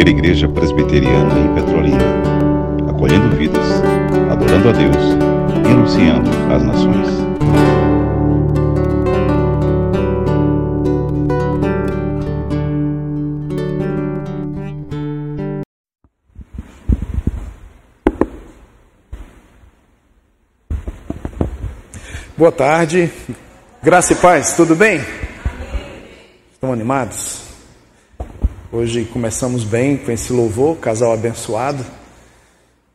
primeira igreja presbiteriana em Petrolina, acolhendo vidas, adorando a Deus e anunciando às nações. Boa tarde, graça e paz, tudo bem? Estão animados? Hoje começamos bem com esse louvor, casal abençoado.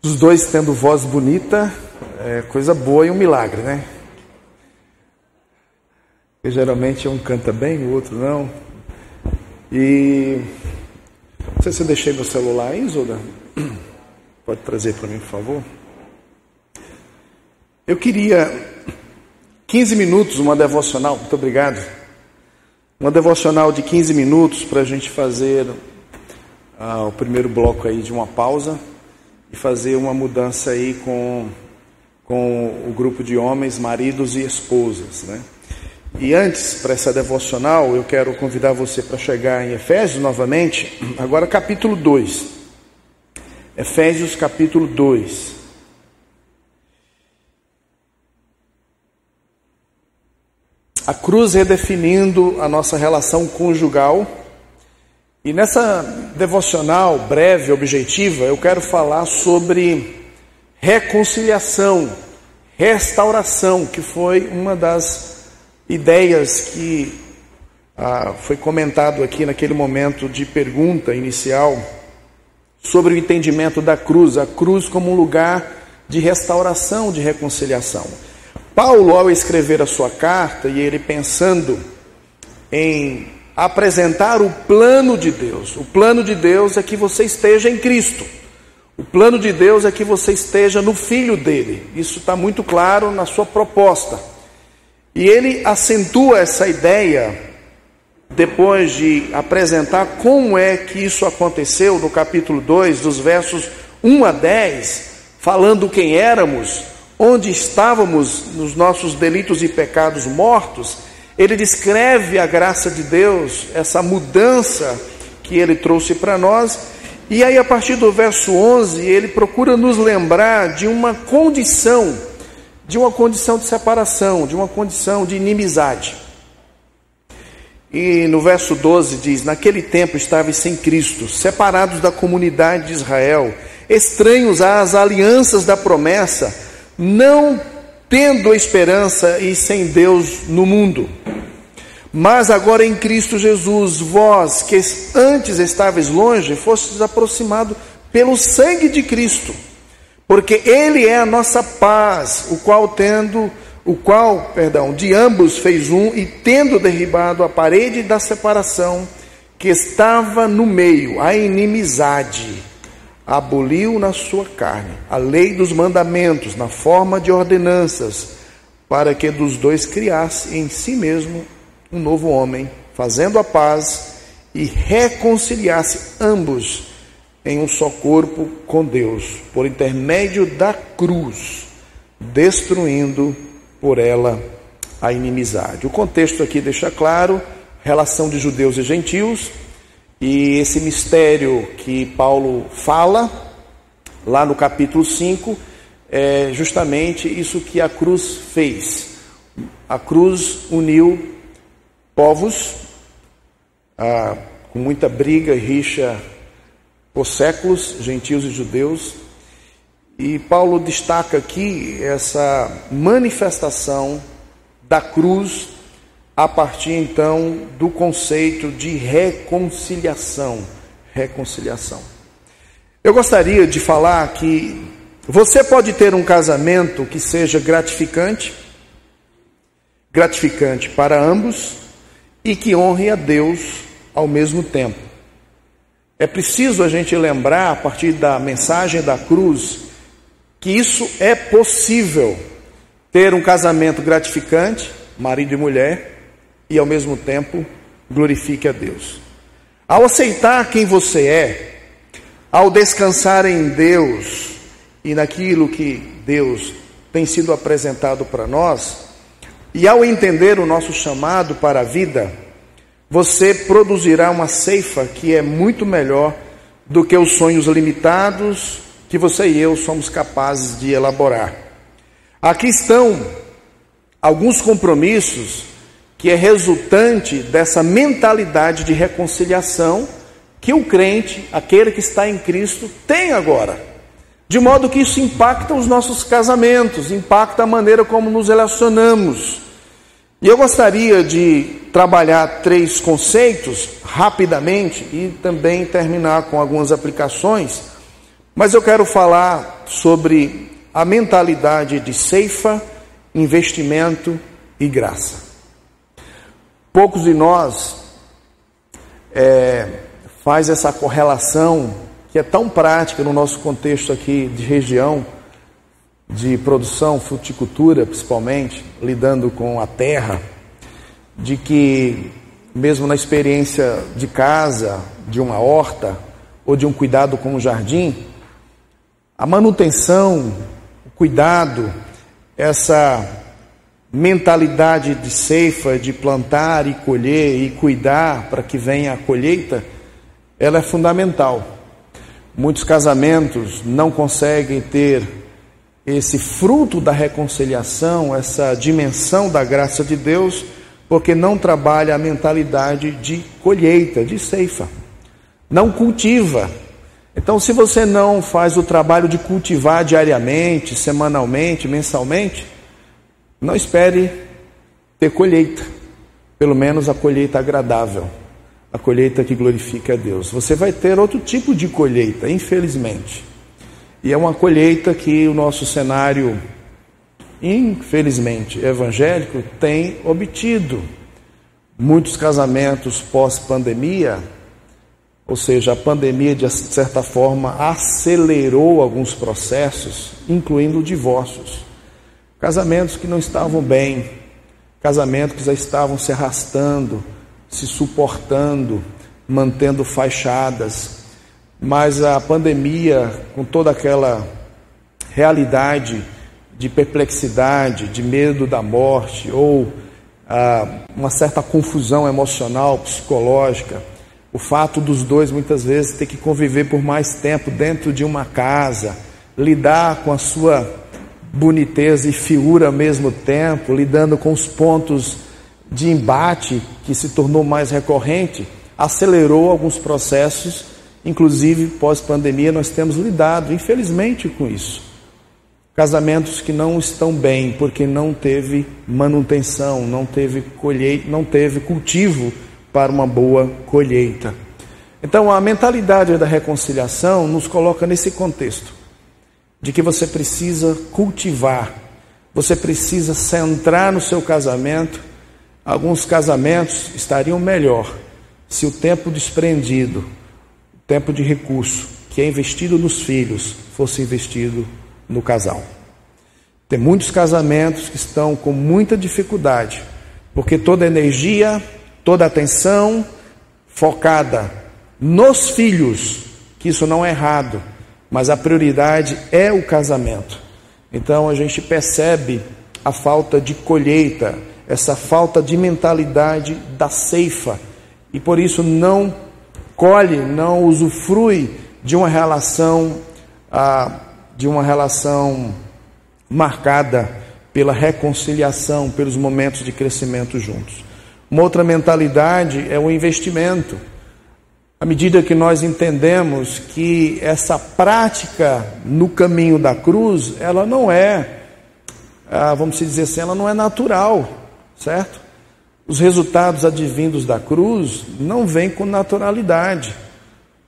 Os dois tendo voz bonita, é coisa boa e um milagre, né? Geralmente um canta bem, o outro não. E não sei se eu deixei meu celular aí, Zoda. Pode trazer para mim, por favor. Eu queria 15 minutos, uma devocional, muito obrigado uma devocional de 15 minutos para a gente fazer ah, o primeiro bloco aí de uma pausa e fazer uma mudança aí com, com o grupo de homens, maridos e esposas, né? E antes, para essa devocional, eu quero convidar você para chegar em Efésios novamente, agora capítulo 2. Efésios capítulo 2. A cruz redefinindo a nossa relação conjugal. E nessa devocional breve, objetiva, eu quero falar sobre reconciliação, restauração, que foi uma das ideias que ah, foi comentado aqui naquele momento de pergunta inicial sobre o entendimento da cruz, a cruz como um lugar de restauração, de reconciliação. Paulo, ao escrever a sua carta, e ele pensando em apresentar o plano de Deus, o plano de Deus é que você esteja em Cristo, o plano de Deus é que você esteja no Filho dele, isso está muito claro na sua proposta. E ele acentua essa ideia depois de apresentar como é que isso aconteceu no capítulo 2, dos versos 1 a 10, falando quem éramos onde estávamos nos nossos delitos e pecados mortos, ele descreve a graça de Deus, essa mudança que ele trouxe para nós, e aí a partir do verso 11, ele procura nos lembrar de uma condição, de uma condição de separação, de uma condição de inimizade. E no verso 12 diz: Naquele tempo estáveis sem Cristo, separados da comunidade de Israel, estranhos às alianças da promessa, não tendo esperança e sem Deus no mundo. Mas agora em Cristo Jesus, vós que antes estáveis longe, fostes aproximados pelo sangue de Cristo, porque Ele é a nossa paz, o qual tendo, o qual, perdão, de ambos fez um e tendo derribado a parede da separação que estava no meio, a inimizade aboliu na sua carne a lei dos mandamentos na forma de ordenanças, para que dos dois criasse em si mesmo um novo homem, fazendo a paz e reconciliasse ambos em um só corpo com Deus, por intermédio da cruz, destruindo por ela a inimizade. O contexto aqui deixa claro relação de judeus e gentios e esse mistério que Paulo fala, lá no capítulo 5, é justamente isso que a cruz fez. A cruz uniu povos ah, com muita briga e rixa por séculos, gentios e judeus. E Paulo destaca aqui essa manifestação da cruz a partir então do conceito de reconciliação. Reconciliação. Eu gostaria de falar que você pode ter um casamento que seja gratificante, gratificante para ambos e que honre a Deus ao mesmo tempo. É preciso a gente lembrar, a partir da mensagem da cruz, que isso é possível ter um casamento gratificante, marido e mulher, e ao mesmo tempo glorifique a Deus. Ao aceitar quem você é, ao descansar em Deus e naquilo que Deus tem sido apresentado para nós, e ao entender o nosso chamado para a vida, você produzirá uma ceifa que é muito melhor do que os sonhos limitados que você e eu somos capazes de elaborar. Aqui estão alguns compromissos que é resultante dessa mentalidade de reconciliação que o crente, aquele que está em Cristo, tem agora. De modo que isso impacta os nossos casamentos, impacta a maneira como nos relacionamos. E eu gostaria de trabalhar três conceitos rapidamente e também terminar com algumas aplicações, mas eu quero falar sobre a mentalidade de ceifa, investimento e graça. Poucos de nós é, faz essa correlação que é tão prática no nosso contexto aqui de região, de produção, fruticultura principalmente, lidando com a terra, de que mesmo na experiência de casa, de uma horta ou de um cuidado com o jardim, a manutenção, o cuidado, essa mentalidade de ceifa, de plantar e colher e cuidar para que venha a colheita, ela é fundamental. Muitos casamentos não conseguem ter esse fruto da reconciliação, essa dimensão da graça de Deus, porque não trabalha a mentalidade de colheita, de ceifa. Não cultiva. Então, se você não faz o trabalho de cultivar diariamente, semanalmente, mensalmente, não espere ter colheita, pelo menos a colheita agradável, a colheita que glorifica a Deus. Você vai ter outro tipo de colheita, infelizmente. E é uma colheita que o nosso cenário, infelizmente, evangélico tem obtido. Muitos casamentos pós-pandemia, ou seja, a pandemia de certa forma acelerou alguns processos, incluindo divórcios. Casamentos que não estavam bem, casamentos que já estavam se arrastando, se suportando, mantendo fachadas, mas a pandemia, com toda aquela realidade de perplexidade, de medo da morte, ou ah, uma certa confusão emocional, psicológica, o fato dos dois muitas vezes ter que conviver por mais tempo dentro de uma casa, lidar com a sua boniteza e figura ao mesmo tempo, lidando com os pontos de embate que se tornou mais recorrente, acelerou alguns processos Inclusive, pós-pandemia, nós temos lidado, infelizmente, com isso. Casamentos que não estão bem porque não teve manutenção, não teve colheita, não teve cultivo para uma boa colheita. Então, a mentalidade da reconciliação nos coloca nesse contexto de que você precisa cultivar, você precisa centrar no seu casamento. Alguns casamentos estariam melhor se o tempo desprendido tempo de recurso que é investido nos filhos fosse investido no casal. Tem muitos casamentos que estão com muita dificuldade, porque toda energia, toda atenção focada nos filhos, que isso não é errado, mas a prioridade é o casamento. Então a gente percebe a falta de colheita, essa falta de mentalidade da ceifa, e por isso não colhe, não usufrui de uma relação, ah, de uma relação marcada pela reconciliação, pelos momentos de crescimento juntos. Uma outra mentalidade é o investimento. À medida que nós entendemos que essa prática no caminho da cruz, ela não é, ah, vamos dizer assim, ela não é natural, certo? Os resultados advindos da cruz não vêm com naturalidade.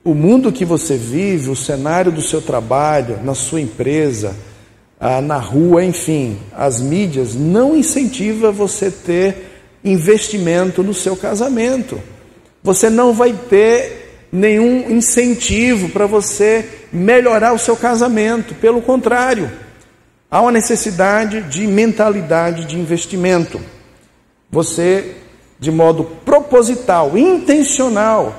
O mundo que você vive, o cenário do seu trabalho, na sua empresa, ah, na rua, enfim, as mídias não incentiva você ter investimento no seu casamento. Você não vai ter nenhum incentivo para você melhorar o seu casamento. Pelo contrário, há uma necessidade de mentalidade de investimento você, de modo proposital, intencional,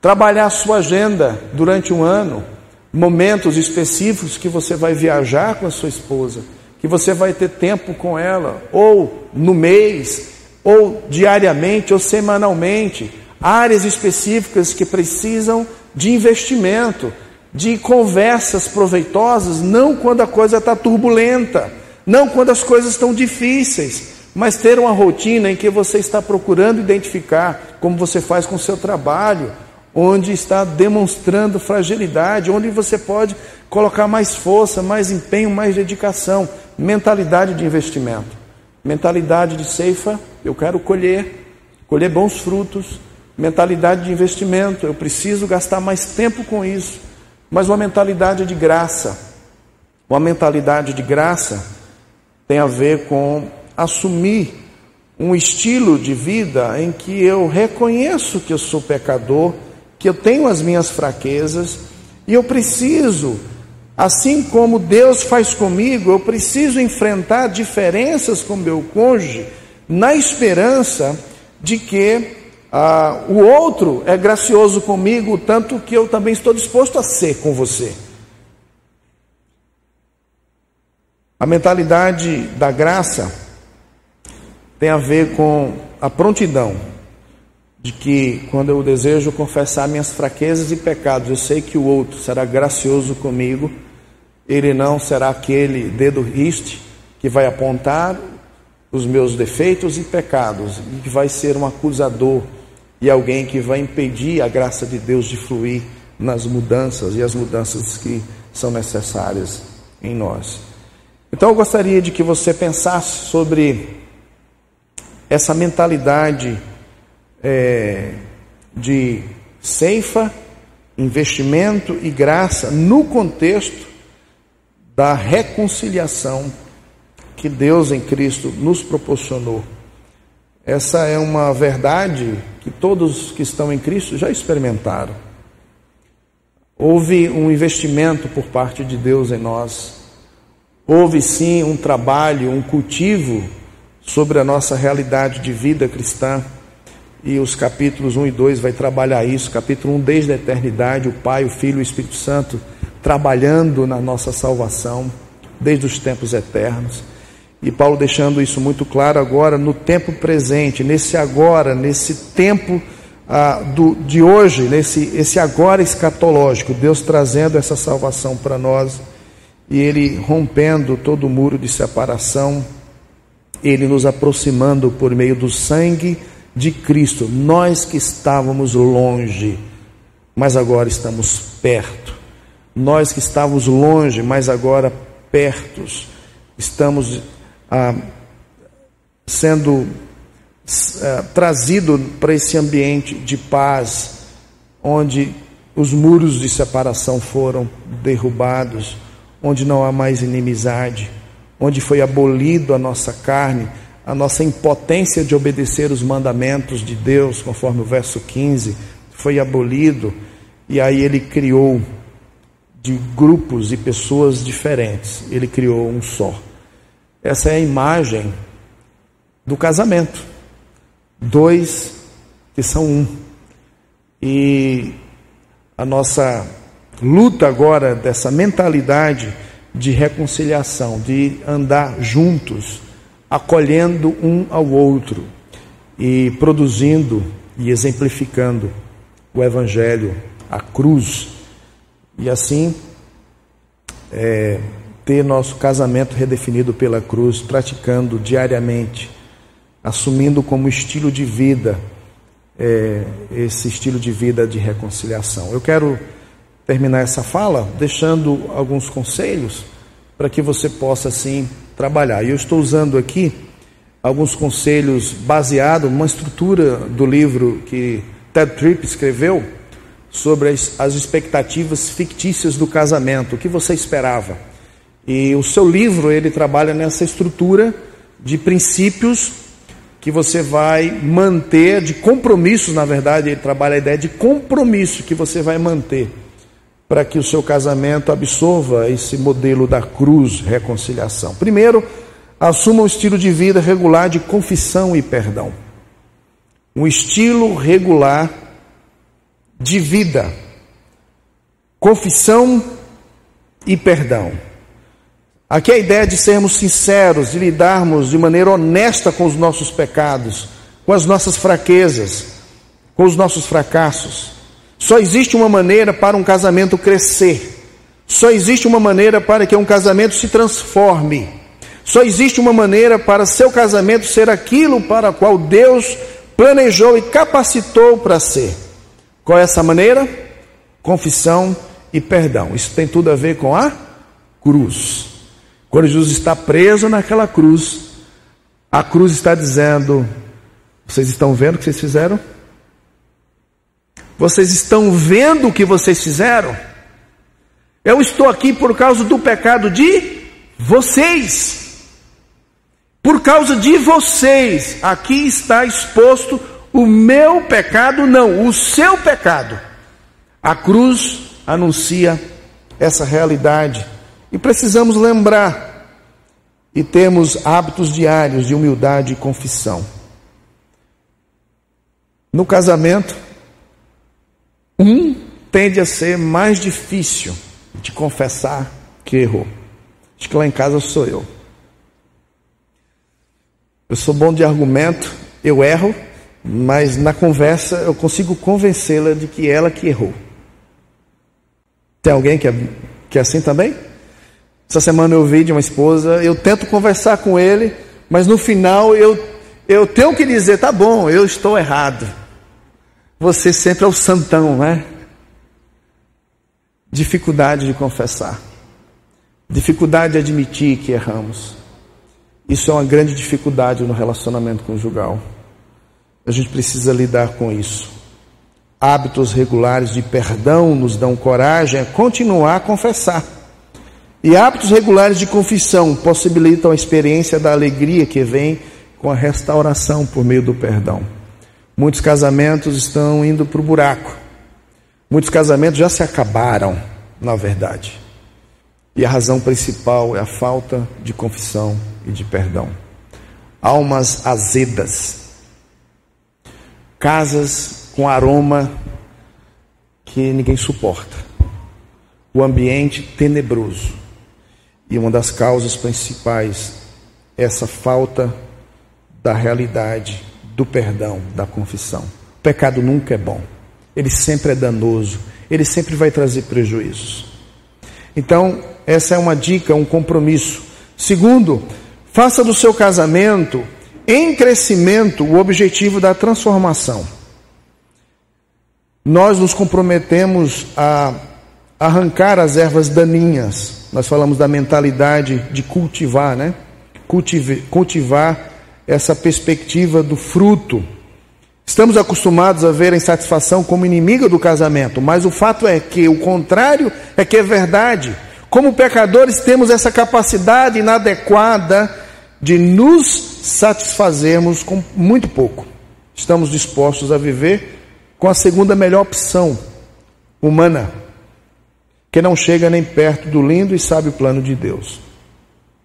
trabalhar a sua agenda durante um ano, momentos específicos que você vai viajar com a sua esposa, que você vai ter tempo com ela, ou no mês, ou diariamente, ou semanalmente, áreas específicas que precisam de investimento, de conversas proveitosas, não quando a coisa está turbulenta, não quando as coisas estão difíceis, mas ter uma rotina em que você está procurando identificar, como você faz com o seu trabalho, onde está demonstrando fragilidade, onde você pode colocar mais força, mais empenho, mais dedicação, mentalidade de investimento, mentalidade de ceifa, eu quero colher, colher bons frutos, mentalidade de investimento, eu preciso gastar mais tempo com isso, mas uma mentalidade de graça. Uma mentalidade de graça tem a ver com assumir um estilo de vida em que eu reconheço que eu sou pecador, que eu tenho as minhas fraquezas e eu preciso, assim como Deus faz comigo, eu preciso enfrentar diferenças com meu cônjuge na esperança de que ah, o outro é gracioso comigo, tanto que eu também estou disposto a ser com você. A mentalidade da graça tem a ver com a prontidão de que quando eu desejo confessar minhas fraquezas e pecados, eu sei que o outro será gracioso comigo, ele não será aquele dedo riste que vai apontar os meus defeitos e pecados e que vai ser um acusador e alguém que vai impedir a graça de Deus de fluir nas mudanças e as mudanças que são necessárias em nós. Então eu gostaria de que você pensasse sobre essa mentalidade é, de ceifa, investimento e graça no contexto da reconciliação que Deus em Cristo nos proporcionou. Essa é uma verdade que todos que estão em Cristo já experimentaram. Houve um investimento por parte de Deus em nós. Houve sim um trabalho, um cultivo sobre a nossa realidade de vida cristã. E os capítulos 1 e 2 vai trabalhar isso. Capítulo 1 desde a eternidade, o Pai, o Filho e o Espírito Santo trabalhando na nossa salvação desde os tempos eternos. E Paulo deixando isso muito claro agora no tempo presente, nesse agora, nesse tempo ah, do, de hoje, nesse esse agora escatológico, Deus trazendo essa salvação para nós e Ele rompendo todo o muro de separação, Ele nos aproximando por meio do sangue de Cristo, nós que estávamos longe, mas agora estamos perto, nós que estávamos longe, mas agora pertos, estamos ah, sendo ah, trazido para esse ambiente de paz, onde os muros de separação foram derrubados, onde não há mais inimizade, onde foi abolido a nossa carne, a nossa impotência de obedecer os mandamentos de Deus, conforme o verso 15, foi abolido, e aí ele criou de grupos e pessoas diferentes, ele criou um só. Essa é a imagem do casamento. Dois que são um. E a nossa luta agora dessa mentalidade de reconciliação, de andar juntos, acolhendo um ao outro e produzindo e exemplificando o Evangelho, a cruz. E assim, é, ter nosso casamento redefinido pela cruz, praticando diariamente, assumindo como estilo de vida é, esse estilo de vida de reconciliação. Eu quero terminar essa fala deixando alguns conselhos para que você possa assim trabalhar. E eu estou usando aqui alguns conselhos baseados numa estrutura do livro que Ted Tripp escreveu sobre as, as expectativas fictícias do casamento, o que você esperava. E o seu livro, ele trabalha nessa estrutura de princípios que você vai manter, de compromissos, na verdade, ele trabalha a ideia de compromisso que você vai manter para que o seu casamento absorva esse modelo da cruz reconciliação. Primeiro, assuma um estilo de vida regular de confissão e perdão. Um estilo regular de vida. Confissão e perdão. Aqui é a ideia de sermos sinceros, de lidarmos de maneira honesta com os nossos pecados, com as nossas fraquezas, com os nossos fracassos, Só existe uma maneira para um casamento crescer. Só existe uma maneira para que um casamento se transforme. Só existe uma maneira para seu casamento ser aquilo para o qual Deus planejou e capacitou para ser. Qual é essa maneira? Confissão e perdão. Isso tem tudo a ver com a cruz. Quando Jesus está preso naquela cruz, a cruz está dizendo: Vocês estão vendo o que vocês fizeram? Vocês estão vendo o que vocês fizeram? Eu estou aqui por causa do pecado de vocês. Por causa de vocês, aqui está exposto o meu pecado, não, o seu pecado. A cruz anuncia essa realidade e precisamos lembrar e termos hábitos diários de humildade e confissão. No casamento, um tende a ser mais difícil de confessar que errou. Acho que lá em casa sou eu. Eu sou bom de argumento, eu erro, mas na conversa eu consigo convencê-la de que ela que errou. Tem alguém que é, que é assim também? Essa semana eu vi de uma esposa, eu tento conversar com ele, mas no final eu, eu tenho que dizer: tá bom, eu estou errado. Você sempre é o santão, né? Dificuldade de confessar, dificuldade de admitir que erramos. Isso é uma grande dificuldade no relacionamento conjugal. A gente precisa lidar com isso. Hábitos regulares de perdão nos dão coragem a continuar a confessar. E hábitos regulares de confissão possibilitam a experiência da alegria que vem com a restauração por meio do perdão. Muitos casamentos estão indo para o buraco. Muitos casamentos já se acabaram, na verdade. E a razão principal é a falta de confissão e de perdão. Almas azedas. Casas com aroma que ninguém suporta. O ambiente tenebroso. E uma das causas principais é essa falta da realidade do perdão, da confissão. O pecado nunca é bom, ele sempre é danoso, ele sempre vai trazer prejuízos. Então, essa é uma dica, um compromisso. Segundo, faça do seu casamento em crescimento o objetivo da transformação. Nós nos comprometemos a arrancar as ervas daninhas. Nós falamos da mentalidade de cultivar, né? Cultive, cultivar essa perspectiva do fruto. Estamos acostumados a ver a insatisfação como inimiga do casamento, mas o fato é que o contrário é que é verdade. Como pecadores, temos essa capacidade inadequada de nos satisfazermos com muito pouco. Estamos dispostos a viver com a segunda melhor opção, humana, que não chega nem perto do lindo e sábio plano de Deus.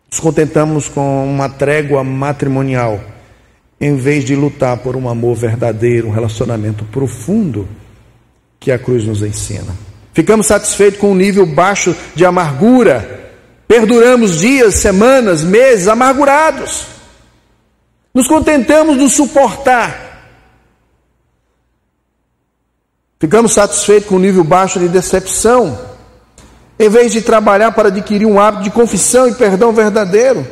Nos contentamos com uma trégua matrimonial, em vez de lutar por um amor verdadeiro, um relacionamento profundo que a cruz nos ensina. Ficamos satisfeitos com um nível baixo de amargura, perduramos dias, semanas, meses amargurados. Nos contentamos de suportar. Ficamos satisfeitos com um nível baixo de decepção em vez de trabalhar para adquirir um hábito de confissão e perdão verdadeiro,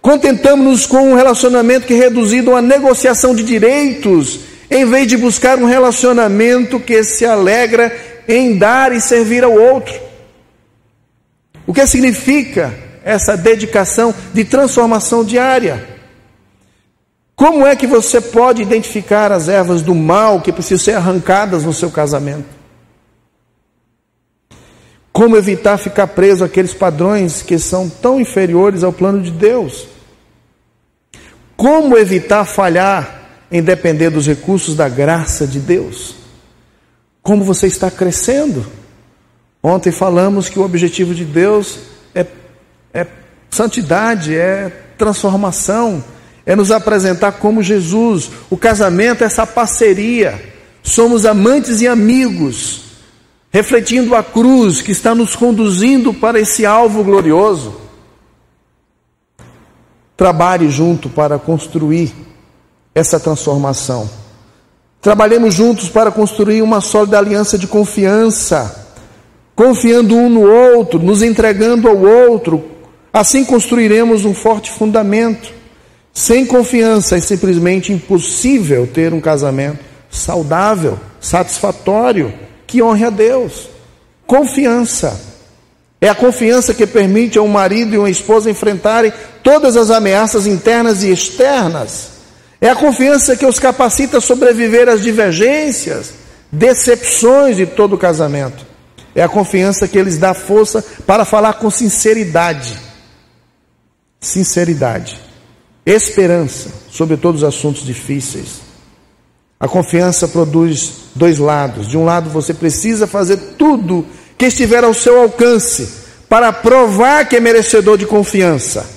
contentamos-nos com um relacionamento que é reduzido a uma negociação de direitos, em vez de buscar um relacionamento que se alegra em dar e servir ao outro. O que significa essa dedicação de transformação diária? Como é que você pode identificar as ervas do mal que precisam ser arrancadas no seu casamento? Como evitar ficar preso àqueles padrões que são tão inferiores ao plano de Deus? Como evitar falhar em depender dos recursos da graça de Deus? Como você está crescendo? Ontem falamos que o objetivo de Deus é, é santidade, é transformação, é nos apresentar como Jesus. O casamento é essa parceria. Somos amantes e amigos refletindo a cruz que está nos conduzindo para esse alvo glorioso. Trabalhe junto para construir essa transformação. Trabalhemos juntos para construir uma sólida aliança de confiança, confiando um no outro, nos entregando ao outro. Assim construiremos um forte fundamento. Sem confiança é simplesmente impossível ter um casamento saudável, satisfatório, que honre a Deus. Confiança. É a confiança que permite a um marido e uma esposa enfrentarem todas as ameaças internas e externas. É a confiança que os capacita a sobreviver às divergências, decepções de todo o casamento. É a confiança que lhes dá força para falar com sinceridade. Sinceridade. Esperança sobre todos os assuntos difíceis. A confiança produz dois lados. De um lado, você precisa fazer tudo que estiver ao seu alcance para provar que é merecedor de confiança.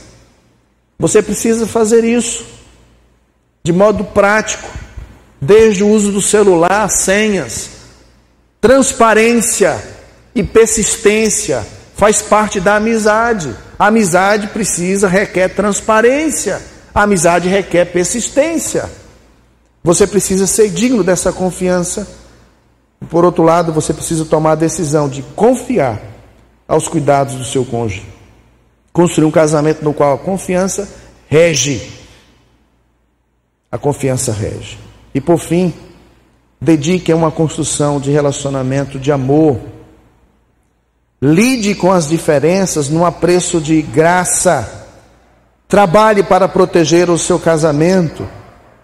Você precisa fazer isso de modo prático, desde o uso do celular, senhas, transparência e persistência faz parte da amizade. A amizade precisa, requer transparência. A amizade requer persistência. Você precisa ser digno dessa confiança. Por outro lado, você precisa tomar a decisão de confiar aos cuidados do seu cônjuge. Construir um casamento no qual a confiança rege. A confiança rege. E por fim, dedique a uma construção de relacionamento de amor. Lide com as diferenças num apreço de graça. Trabalhe para proteger o seu casamento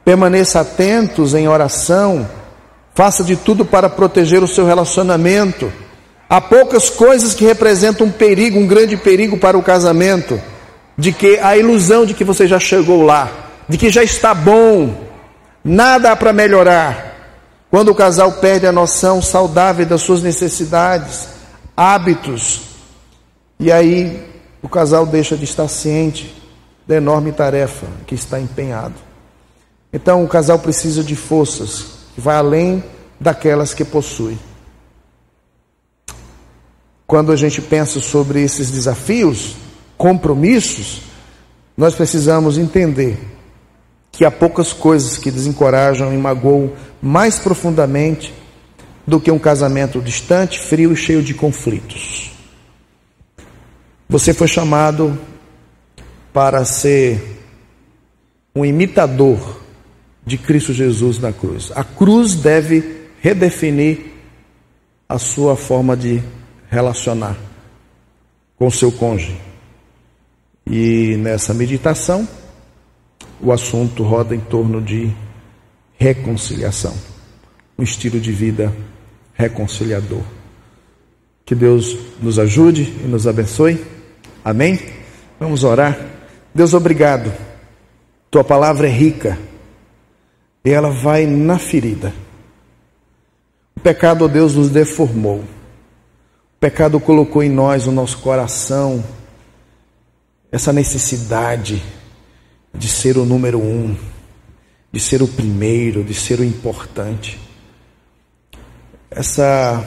Permaneça atentos em oração. Faça de tudo para proteger o seu relacionamento. Há poucas coisas que representam um perigo, um grande perigo para o casamento, de que a ilusão de que você já chegou lá, de que já está bom, nada há para melhorar. Quando o casal perde a noção saudável das suas necessidades, hábitos, e aí o casal deixa de estar ciente da enorme tarefa que está empenhado. Então o casal precisa de forças que vai além daquelas que possui. Quando a gente pensa sobre esses desafios, compromissos, nós precisamos entender que há poucas coisas que desencorajam e magoam mais profundamente do que um casamento distante, frio e cheio de conflitos. Você foi chamado para ser um imitador de Cristo Jesus na cruz. A cruz deve redefinir a sua forma de relacionar com seu cônjuge. E nessa meditação, o assunto roda em torno de reconciliação, um estilo de vida reconciliador. Que Deus nos ajude e nos abençoe. Amém? Vamos orar. Deus, obrigado. Tua palavra é rica ela vai na ferida. O pecado, Deus, nos deformou. O pecado colocou em nós, o nosso coração, essa necessidade de ser o número um, de ser o primeiro, de ser o importante. Essa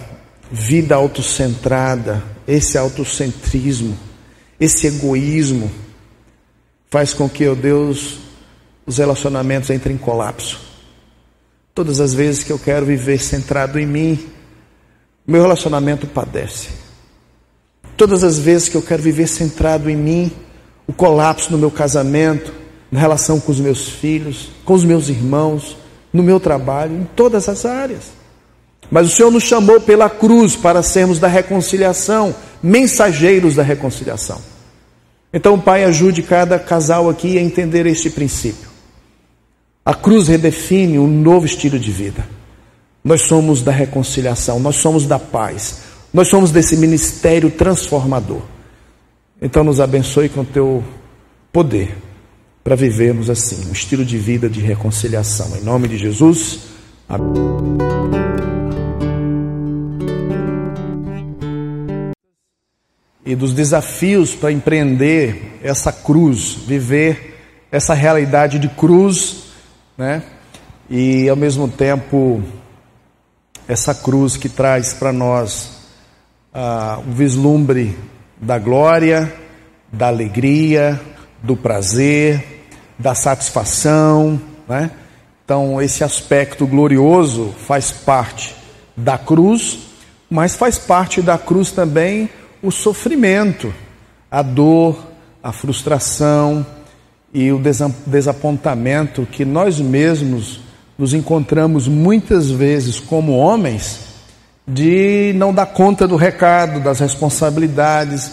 vida autocentrada, esse autocentrismo, esse egoísmo, faz com que, ó Deus, os relacionamentos entrem em colapso. Todas as vezes que eu quero viver centrado em mim, meu relacionamento padece. Todas as vezes que eu quero viver centrado em mim, o colapso no meu casamento, na relação com os meus filhos, com os meus irmãos, no meu trabalho, em todas as áreas. Mas o Senhor nos chamou pela cruz para sermos da reconciliação, mensageiros da reconciliação. Então, Pai, ajude cada casal aqui a entender este princípio. A cruz redefine um novo estilo de vida. Nós somos da reconciliação, nós somos da paz, nós somos desse ministério transformador. Então, nos abençoe com o teu poder para vivermos assim, um estilo de vida de reconciliação. Em nome de Jesus. Amém. E dos desafios para empreender essa cruz, viver essa realidade de cruz né? E ao mesmo tempo essa cruz que traz para nós uh, um vislumbre da glória, da alegria, do prazer, da satisfação, né? Então, esse aspecto glorioso faz parte da cruz, mas faz parte da cruz também o sofrimento, a dor, a frustração e o desapontamento que nós mesmos nos encontramos muitas vezes como homens de não dar conta do recado, das responsabilidades.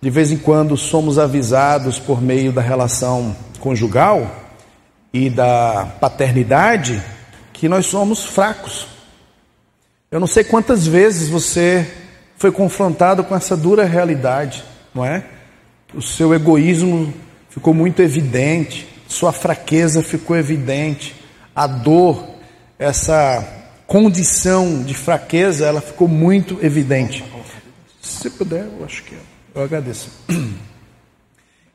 De vez em quando somos avisados por meio da relação conjugal e da paternidade que nós somos fracos. Eu não sei quantas vezes você foi confrontado com essa dura realidade, não é? O seu egoísmo ficou muito evidente, sua fraqueza ficou evidente, a dor, essa condição de fraqueza, ela ficou muito evidente. Se puder, eu acho que eu agradeço.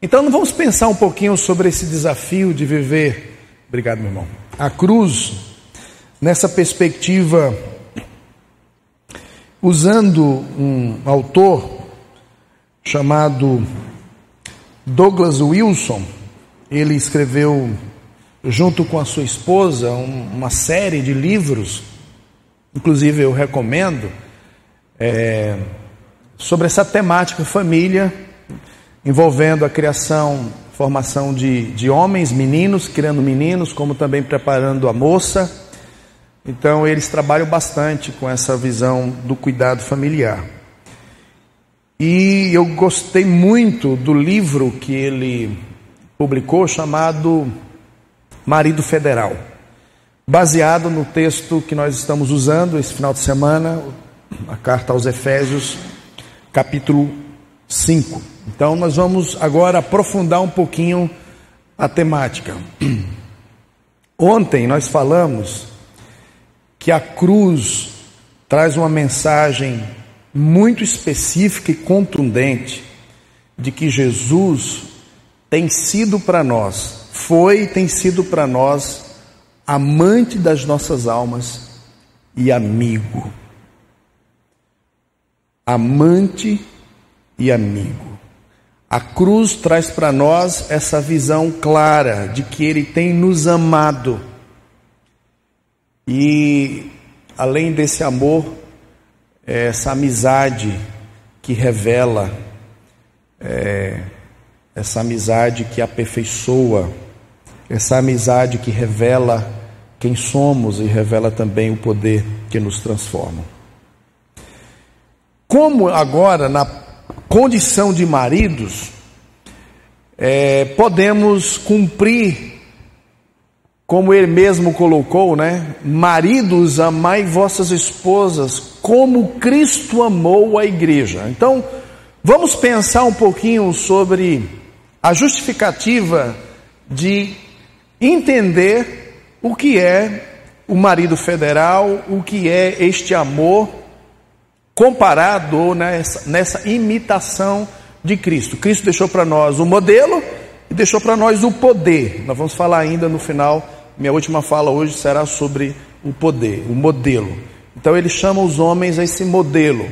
Então, vamos pensar um pouquinho sobre esse desafio de viver, obrigado, meu irmão, a cruz, nessa perspectiva, usando um autor chamado Douglas Wilson, ele escreveu junto com a sua esposa, um, uma série de livros, inclusive eu recomendo, é, sobre essa temática família, envolvendo a criação, formação de, de homens, meninos, criando meninos, como também preparando a moça. Então, eles trabalham bastante com essa visão do cuidado familiar. E eu gostei muito do livro que ele publicou chamado marido federal, baseado no texto que nós estamos usando esse final de semana, a carta aos Efésios, capítulo 5. Então, nós vamos agora aprofundar um pouquinho a temática. Ontem nós falamos que a cruz traz uma mensagem muito específica e contundente de que Jesus tem sido para nós foi e tem sido para nós amante das nossas almas e amigo. Amante e amigo. A cruz traz para nós essa visão clara de que Ele tem nos amado. E, além desse amor, essa amizade que revela, é, essa amizade que aperfeiçoa, essa amizade que revela quem somos e revela também o poder que nos transforma. Como agora, na condição de maridos, é, podemos cumprir, como ele mesmo colocou, né? Maridos, amai vossas esposas, como Cristo amou a igreja. Então, vamos pensar um pouquinho sobre a justificativa de entender o que é o marido federal, o que é este amor comparado nessa, nessa imitação de Cristo. Cristo deixou para nós o modelo e deixou para nós o poder. Nós vamos falar ainda no final, minha última fala hoje será sobre o poder, o modelo. Então ele chama os homens a esse modelo.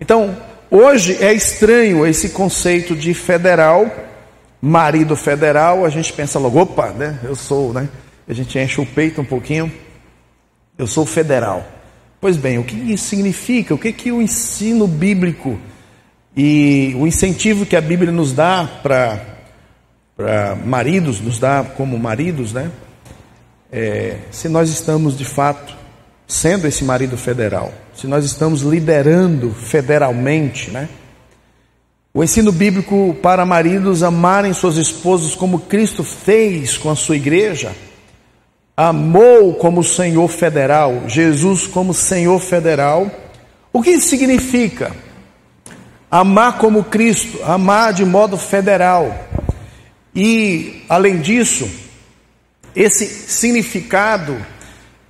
Então, hoje é estranho esse conceito de federal marido federal, a gente pensa logo, opa, né? Eu sou, né? A gente enche o peito um pouquinho. Eu sou federal. Pois bem, o que isso significa? O que que o ensino bíblico e o incentivo que a Bíblia nos dá para para maridos, nos dá como maridos, né? É, se nós estamos de fato sendo esse marido federal, se nós estamos liderando federalmente, né? O ensino bíblico para maridos amarem suas esposas como Cristo fez com a sua igreja, amou como Senhor federal, Jesus como Senhor federal. O que isso significa? Amar como Cristo, amar de modo federal. E, além disso, esse significado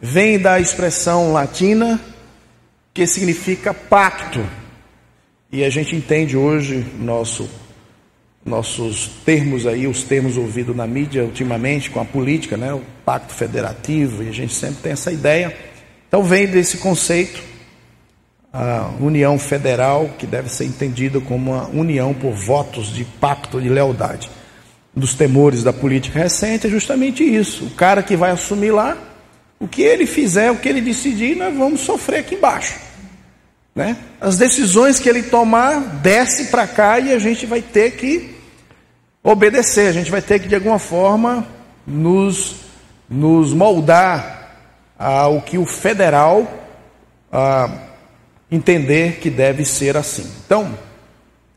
vem da expressão latina que significa pacto. E a gente entende hoje nosso, nossos termos aí, os termos ouvidos na mídia ultimamente com a política, né, o pacto federativo, e a gente sempre tem essa ideia. Então vem desse conceito a união federal, que deve ser entendida como uma união por votos de pacto de lealdade. Dos temores da política recente é justamente isso. O cara que vai assumir lá O que ele fizer, o que ele decidir, nós vamos sofrer aqui embaixo. Né? As decisões que ele tomar, desce para cá e a gente vai ter que obedecer, a gente vai ter que de alguma forma nos, nos moldar ao que o federal entender que deve ser assim. Então,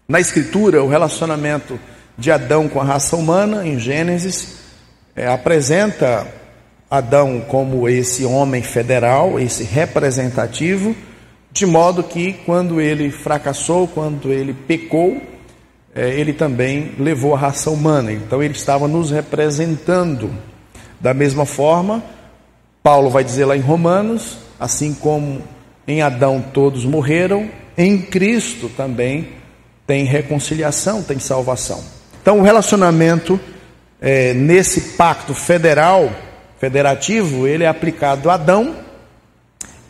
na Escritura, o relacionamento de Adão com a raça humana, em Gênesis, é, apresenta Adão como esse homem federal, esse representativo, de modo que quando ele fracassou, quando ele pecou, é, ele também levou a raça humana. Então ele estava nos representando. Da mesma forma, Paulo vai dizer lá em Romanos, assim como em Adão todos morreram, em Cristo também tem reconciliação, tem salvação. Então o relacionamento é, nesse pacto federal, federativo, ele é aplicado a Adão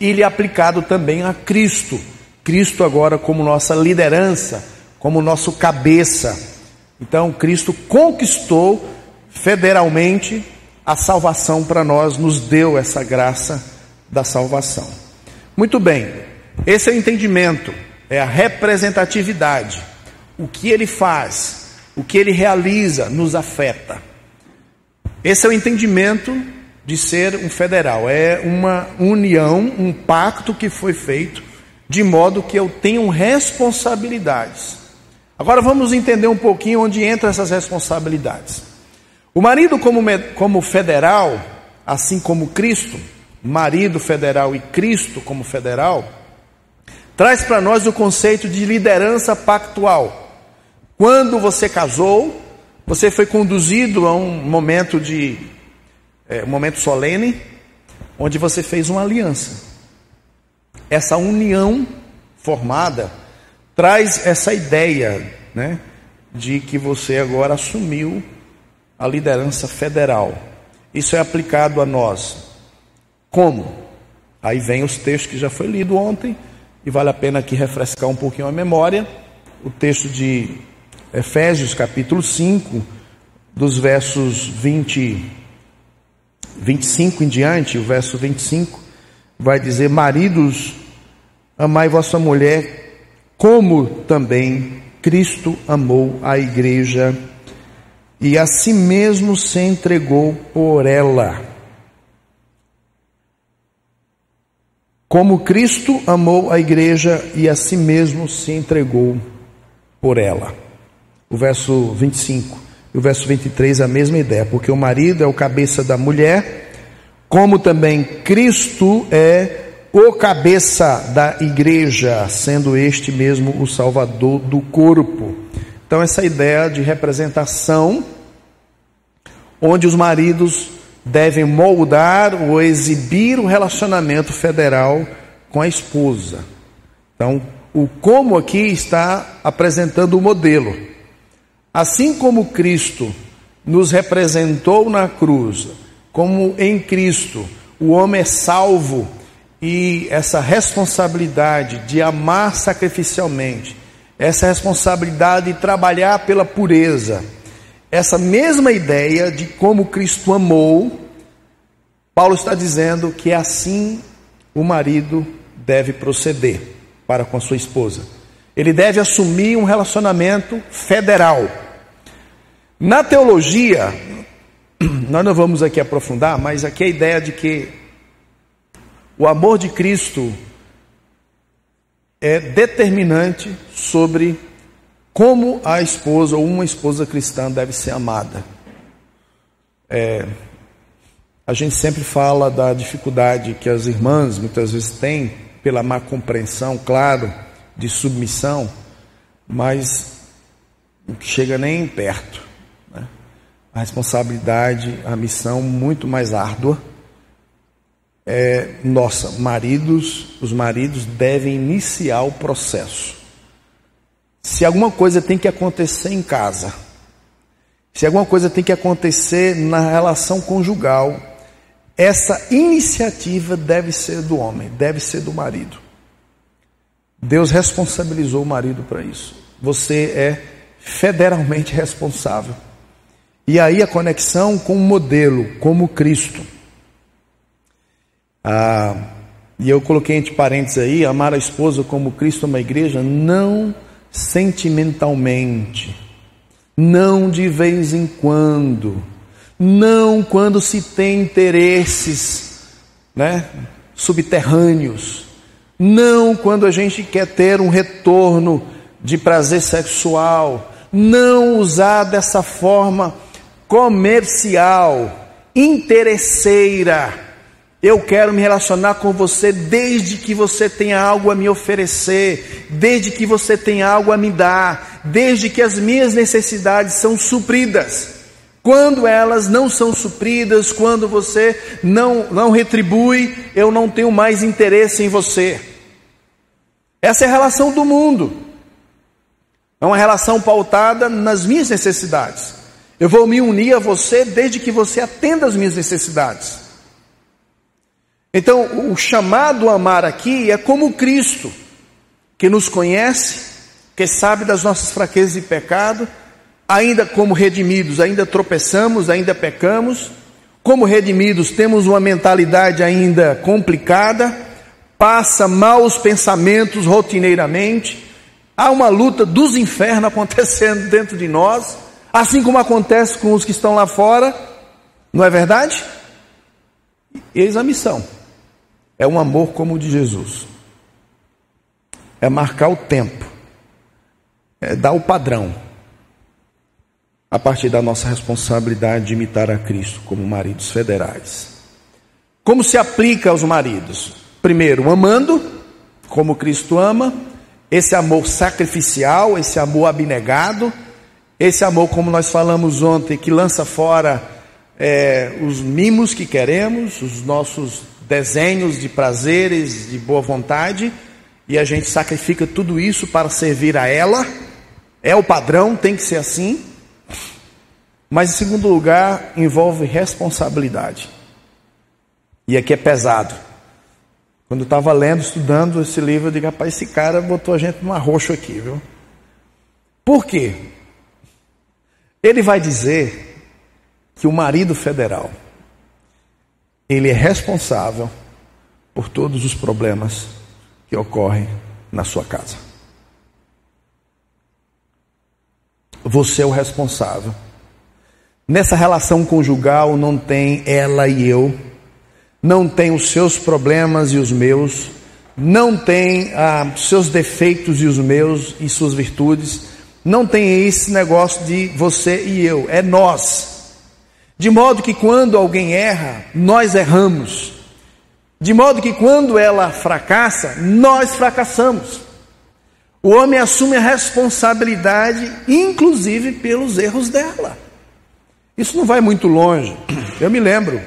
e ele é aplicado também a Cristo. Cristo agora como nossa liderança, como nosso cabeça. Então Cristo conquistou federalmente a salvação para nós, nos deu essa graça da salvação. Muito bem, esse é o entendimento, é a representatividade. O que ele faz, o que ele realiza nos afeta. Esse é o entendimento de ser um federal, é uma união, um pacto que foi feito de modo que eu tenho responsabilidades. Agora vamos entender um pouquinho onde entram essas responsabilidades. O marido, como, como federal, assim como Cristo, marido federal e Cristo como federal, traz para nós o conceito de liderança pactual. Quando você casou, você foi conduzido a um momento de é, um momento solene, onde você fez uma aliança. Essa união formada traz essa ideia, né, de que você agora assumiu a liderança federal. Isso é aplicado a nós. Como? Aí vem os textos que já foi lido ontem e vale a pena aqui refrescar um pouquinho a memória. O texto de Efésios capítulo 5, dos versos 20, 25 em diante, o verso 25, vai dizer: Maridos, amai vossa mulher, como também Cristo amou a igreja e a si mesmo se entregou por ela. Como Cristo amou a igreja e a si mesmo se entregou por ela o verso 25 e o verso 23 é a mesma ideia, porque o marido é o cabeça da mulher, como também Cristo é o cabeça da igreja, sendo este mesmo o salvador do corpo. Então, essa ideia de representação, onde os maridos devem moldar ou exibir o relacionamento federal com a esposa. Então, o como aqui está apresentando o modelo. Assim como Cristo nos representou na cruz, como em Cristo o homem é salvo e essa responsabilidade de amar sacrificialmente, essa responsabilidade de trabalhar pela pureza, essa mesma ideia de como Cristo amou, Paulo está dizendo que é assim o marido deve proceder para com a sua esposa. Ele deve assumir um relacionamento federal. Na teologia, nós não vamos aqui aprofundar, mas aqui a ideia de que o amor de Cristo é determinante sobre como a esposa ou uma esposa cristã deve ser amada. É, a gente sempre fala da dificuldade que as irmãs muitas vezes têm pela má compreensão, claro, de submissão, mas não chega nem perto a responsabilidade, a missão muito mais árdua. É, nossa, maridos, os maridos devem iniciar o processo. Se alguma coisa tem que acontecer em casa, se alguma coisa tem que acontecer na relação conjugal, essa iniciativa deve ser do homem, deve ser do marido. Deus responsabilizou o marido para isso. Você é federalmente responsável. E aí a conexão com o modelo, como Cristo. Ah, e eu coloquei entre parênteses aí, amar a esposa como Cristo ama a igreja, não sentimentalmente, não de vez em quando, não quando se tem interesses, né, subterrâneos, não quando a gente quer ter um retorno de prazer sexual, não usar dessa forma comercial, interesseira. Eu quero me relacionar com você desde que você tenha algo a me oferecer, desde que você tenha algo a me dar, desde que as minhas necessidades são supridas. Quando elas não são supridas, quando você não, não retribui, eu não tenho mais interesse em você. Essa é a relação do mundo. É uma relação pautada nas minhas necessidades. Eu vou me unir a você desde que você atenda às minhas necessidades. Então, o chamado a amar aqui é como Cristo, que nos conhece, que sabe das nossas fraquezas e pecado, ainda como redimidos, ainda tropeçamos, ainda pecamos. Como redimidos, temos uma mentalidade ainda complicada, passa maus pensamentos rotineiramente, há uma luta dos infernos acontecendo dentro de nós, assim como acontece com os que estão lá fora, não é verdade? Eis a missão. É um amor como o de Jesus. É marcar o tempo. É dar o padrão. A partir da nossa responsabilidade de imitar a Cristo como maridos federais. Como se aplica aos maridos? Primeiro, amando, como Cristo ama, esse amor sacrificial, esse amor abnegado, esse amor, como nós falamos ontem, que lança fora é, os mimos que queremos, os nossos desenhos de prazeres, de boa vontade, e a gente sacrifica tudo isso para servir a ela. É o padrão, tem que ser assim. Mas em segundo lugar, envolve responsabilidade. E aqui é pesado. Quando eu estava lendo, estudando esse livro, eu digo, rapaz, esse cara botou a gente num arroxo aqui, viu? Por quê? Ele vai dizer que o marido federal ele é responsável por todos os problemas que ocorrem na sua casa. Você é o responsável. Nessa relação conjugal não tem ela e eu, não tem os seus problemas e os meus, não tem ah, seus defeitos e os meus e suas virtudes, não tem esse negócio de você e eu, é nós. De modo que quando alguém erra, nós erramos. De modo que quando ela fracassa, nós fracassamos. O homem assume a responsabilidade, inclusive pelos erros dela. Isso não vai muito longe. Eu me lembro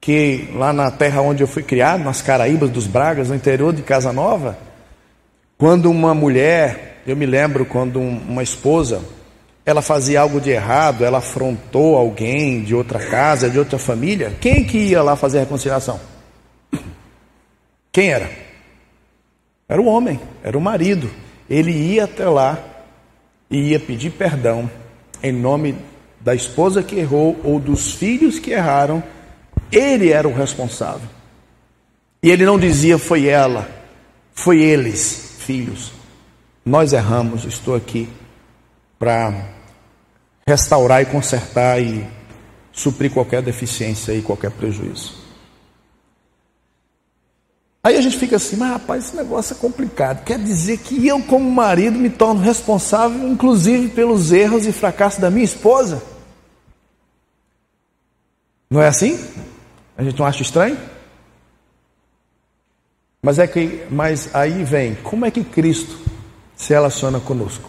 que lá na terra onde eu fui criado, nas Caraíbas dos Bragas, no interior de Casa Nova, quando uma mulher eu me lembro quando uma esposa, ela fazia algo de errado, ela afrontou alguém de outra casa, de outra família, quem que ia lá fazer a reconciliação? Quem era? Era o homem, era o marido. Ele ia até lá e ia pedir perdão em nome da esposa que errou ou dos filhos que erraram. Ele era o responsável. E ele não dizia foi ela, foi eles, filhos. Nós erramos, estou aqui para restaurar e consertar e suprir qualquer deficiência e qualquer prejuízo. Aí a gente fica assim, mas rapaz, esse negócio é complicado. Quer dizer que eu, como marido, me torno responsável, inclusive, pelos erros e fracassos da minha esposa? Não é assim? A gente não acha estranho? Mas é que, mas aí vem, como é que Cristo se relaciona conosco.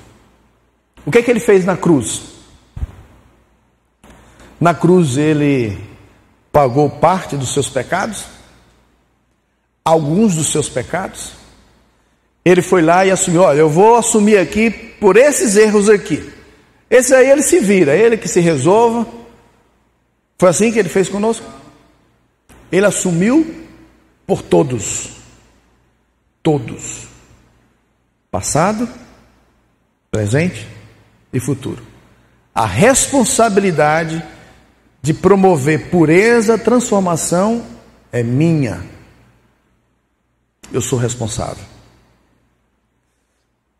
O que é que ele fez na cruz? Na cruz ele pagou parte dos seus pecados, alguns dos seus pecados. Ele foi lá e assumiu: olha, eu vou assumir aqui por esses erros aqui. Esse aí ele se vira, ele que se resolva. Foi assim que ele fez conosco. Ele assumiu por todos. Todos passado, presente e futuro. A responsabilidade de promover pureza, transformação é minha. Eu sou responsável.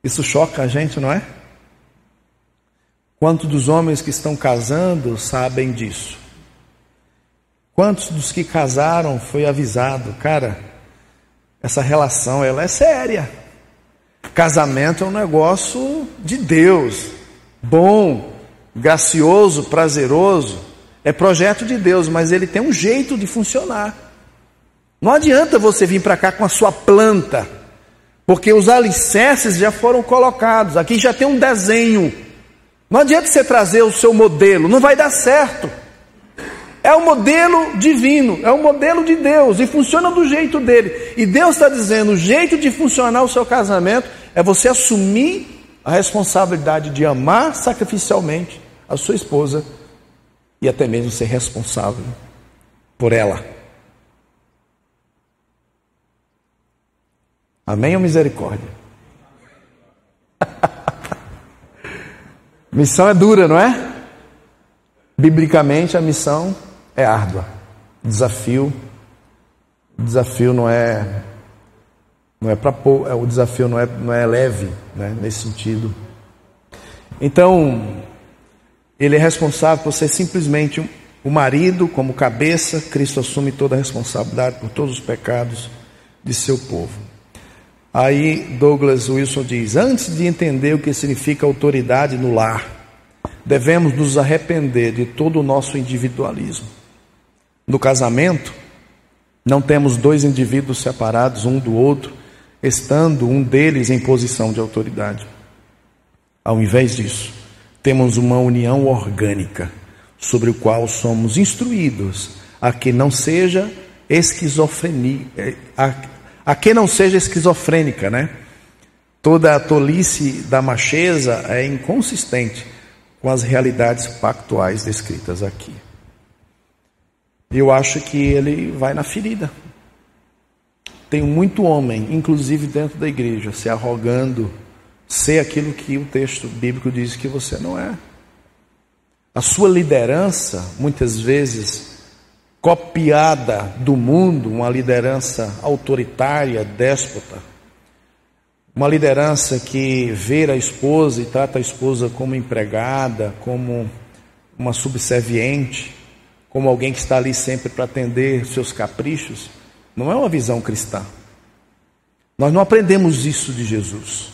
Isso choca a gente, não é? Quantos dos homens que estão casando sabem disso? Quantos dos que casaram foi avisado, cara, essa relação ela é séria. Casamento é um negócio de Deus, bom, gracioso, prazeroso. É projeto de Deus, mas ele tem um jeito de funcionar. Não adianta você vir para cá com a sua planta, porque os alicerces já foram colocados. Aqui já tem um desenho. Não adianta você trazer o seu modelo, não vai dar certo. É o modelo divino, é o modelo de Deus e funciona do jeito dele. E Deus está dizendo: o jeito de funcionar o seu casamento é você assumir a responsabilidade de amar sacrificialmente a sua esposa e até mesmo ser responsável por ela. Amém ou misericórdia? missão é dura, não é? Biblicamente a missão é árdua. Desafio, desafio não é não é para é, o desafio não é, não é leve, né, nesse sentido. Então, ele é responsável por ser simplesmente o marido, como cabeça, Cristo assume toda a responsabilidade por todos os pecados de seu povo. Aí Douglas Wilson diz: antes de entender o que significa autoridade no lar, devemos nos arrepender de todo o nosso individualismo. No casamento, não temos dois indivíduos separados um do outro, estando um deles em posição de autoridade. Ao invés disso, temos uma união orgânica, sobre o qual somos instruídos a que não seja esquizofrenia, eh, a, a que não seja esquizofrênica, né? Toda a tolice da macheza é inconsistente com as realidades pactuais descritas aqui. Eu acho que ele vai na ferida. Tem muito homem, inclusive dentro da igreja, se arrogando ser aquilo que o texto bíblico diz que você não é. A sua liderança, muitas vezes copiada do mundo, uma liderança autoritária, déspota, uma liderança que vê a esposa e trata a esposa como empregada, como uma subserviente, como alguém que está ali sempre para atender seus caprichos, não é uma visão cristã. Nós não aprendemos isso de Jesus.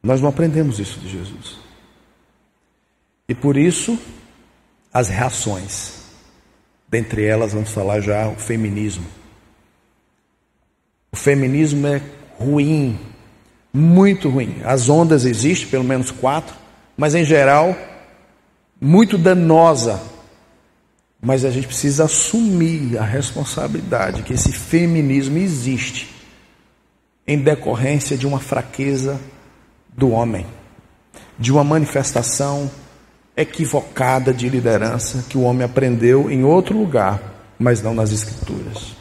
Nós não aprendemos isso de Jesus. E por isso, as reações. Dentre elas, vamos falar já o feminismo. O feminismo é ruim, muito ruim. As ondas existem, pelo menos quatro, mas em geral muito danosa, mas a gente precisa assumir a responsabilidade que esse feminismo existe em decorrência de uma fraqueza do homem, de uma manifestação equivocada de liderança que o homem aprendeu em outro lugar, mas não nas Escrituras.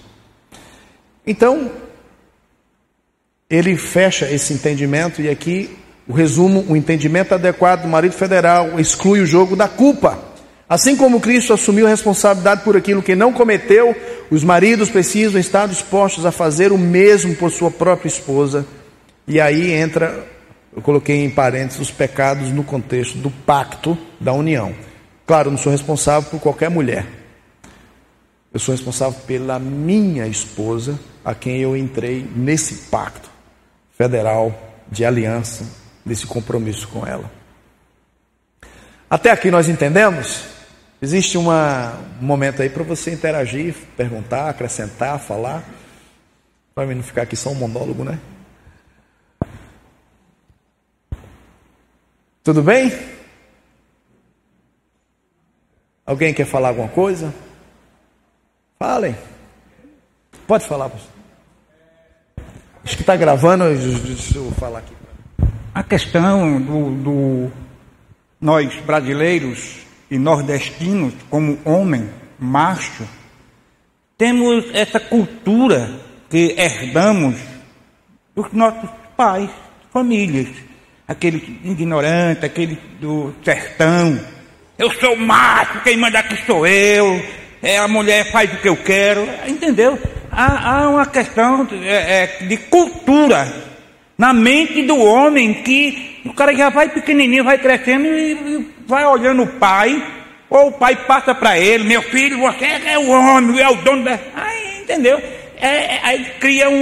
Então, ele fecha esse entendimento e aqui o resumo, o entendimento adequado do marido federal exclui o jogo da culpa. Assim como Cristo assumiu a responsabilidade por aquilo que não cometeu, os maridos precisam estar dispostos a fazer o mesmo por sua própria esposa. E aí entra, eu coloquei em parênteses, os pecados no contexto do pacto da união. Claro, eu não sou responsável por qualquer mulher. Eu sou responsável pela minha esposa, a quem eu entrei nesse pacto federal de aliança desse compromisso com ela. Até aqui nós entendemos? Existe uma, um momento aí para você interagir, perguntar, acrescentar, falar. Para mim não ficar aqui só um monólogo, né? Tudo bem? Alguém quer falar alguma coisa? Falem. Pode falar, pastor. Acho que está gravando, deixa eu falar aqui a questão do, do nós brasileiros e nordestinos, como homem, macho, temos essa cultura que herdamos dos nossos pais, famílias, aquele ignorante, aquele do sertão. Eu sou macho, quem manda aqui sou eu. é, a mulher faz o que eu quero, entendeu? Há, há uma questão é, é, de cultura na mente do homem que o cara já vai pequenininho, vai crescendo e, vai olhando o pai, ou o pai passa para ele, meu filho, você é o homem, é o dono da. Aí, entendeu? É, é, aí cria um,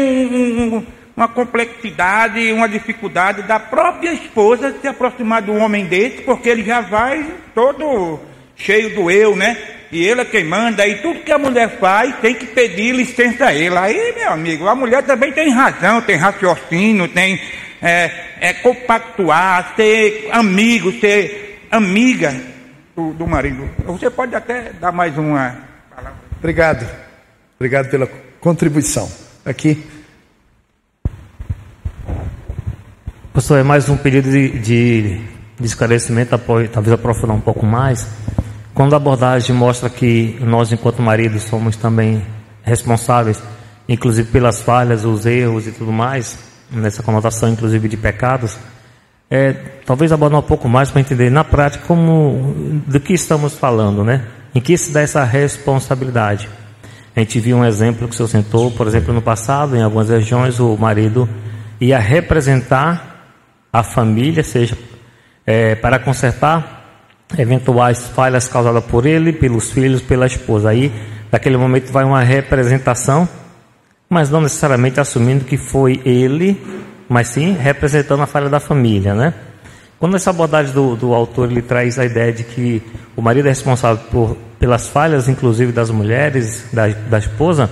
um, uma complexidade, uma dificuldade da própria esposa se aproximar do homem desse, porque ele já vai todo cheio do eu, né? E ele é quem manda, e tudo que a mulher faz tem que pedir licença a ele. Aí, meu amigo, a mulher também tem razão, tem raciocínio, tem é, é, compactuar, ser amigo, ser amiga do, do marido. Você pode até dar mais uma palavra. Obrigado. Obrigado pela contribuição. Aqui. Pastor, é mais um pedido de, de, de esclarecimento, talvez aprofundar um pouco mais. Quando a abordagem mostra que nós, enquanto maridos, somos também responsáveis, inclusive pelas falhas, os erros e tudo mais, nessa conotação, inclusive, de pecados, é, talvez abordar um pouco mais para entender na prática como do que estamos falando, né? Em que se dá essa responsabilidade. A gente viu um exemplo que o senhor sentou, por exemplo, no passado, em algumas regiões, o marido ia representar a família, seja é, para consertar eventuais falhas causadas por ele, pelos filhos, pela esposa. Aí, naquele momento, vai uma representação, mas não necessariamente assumindo que foi ele, mas sim representando a falha da família, né? Quando essa abordagem do, do autor ele traz a ideia de que o marido é responsável por, pelas falhas, inclusive das mulheres, da, da esposa,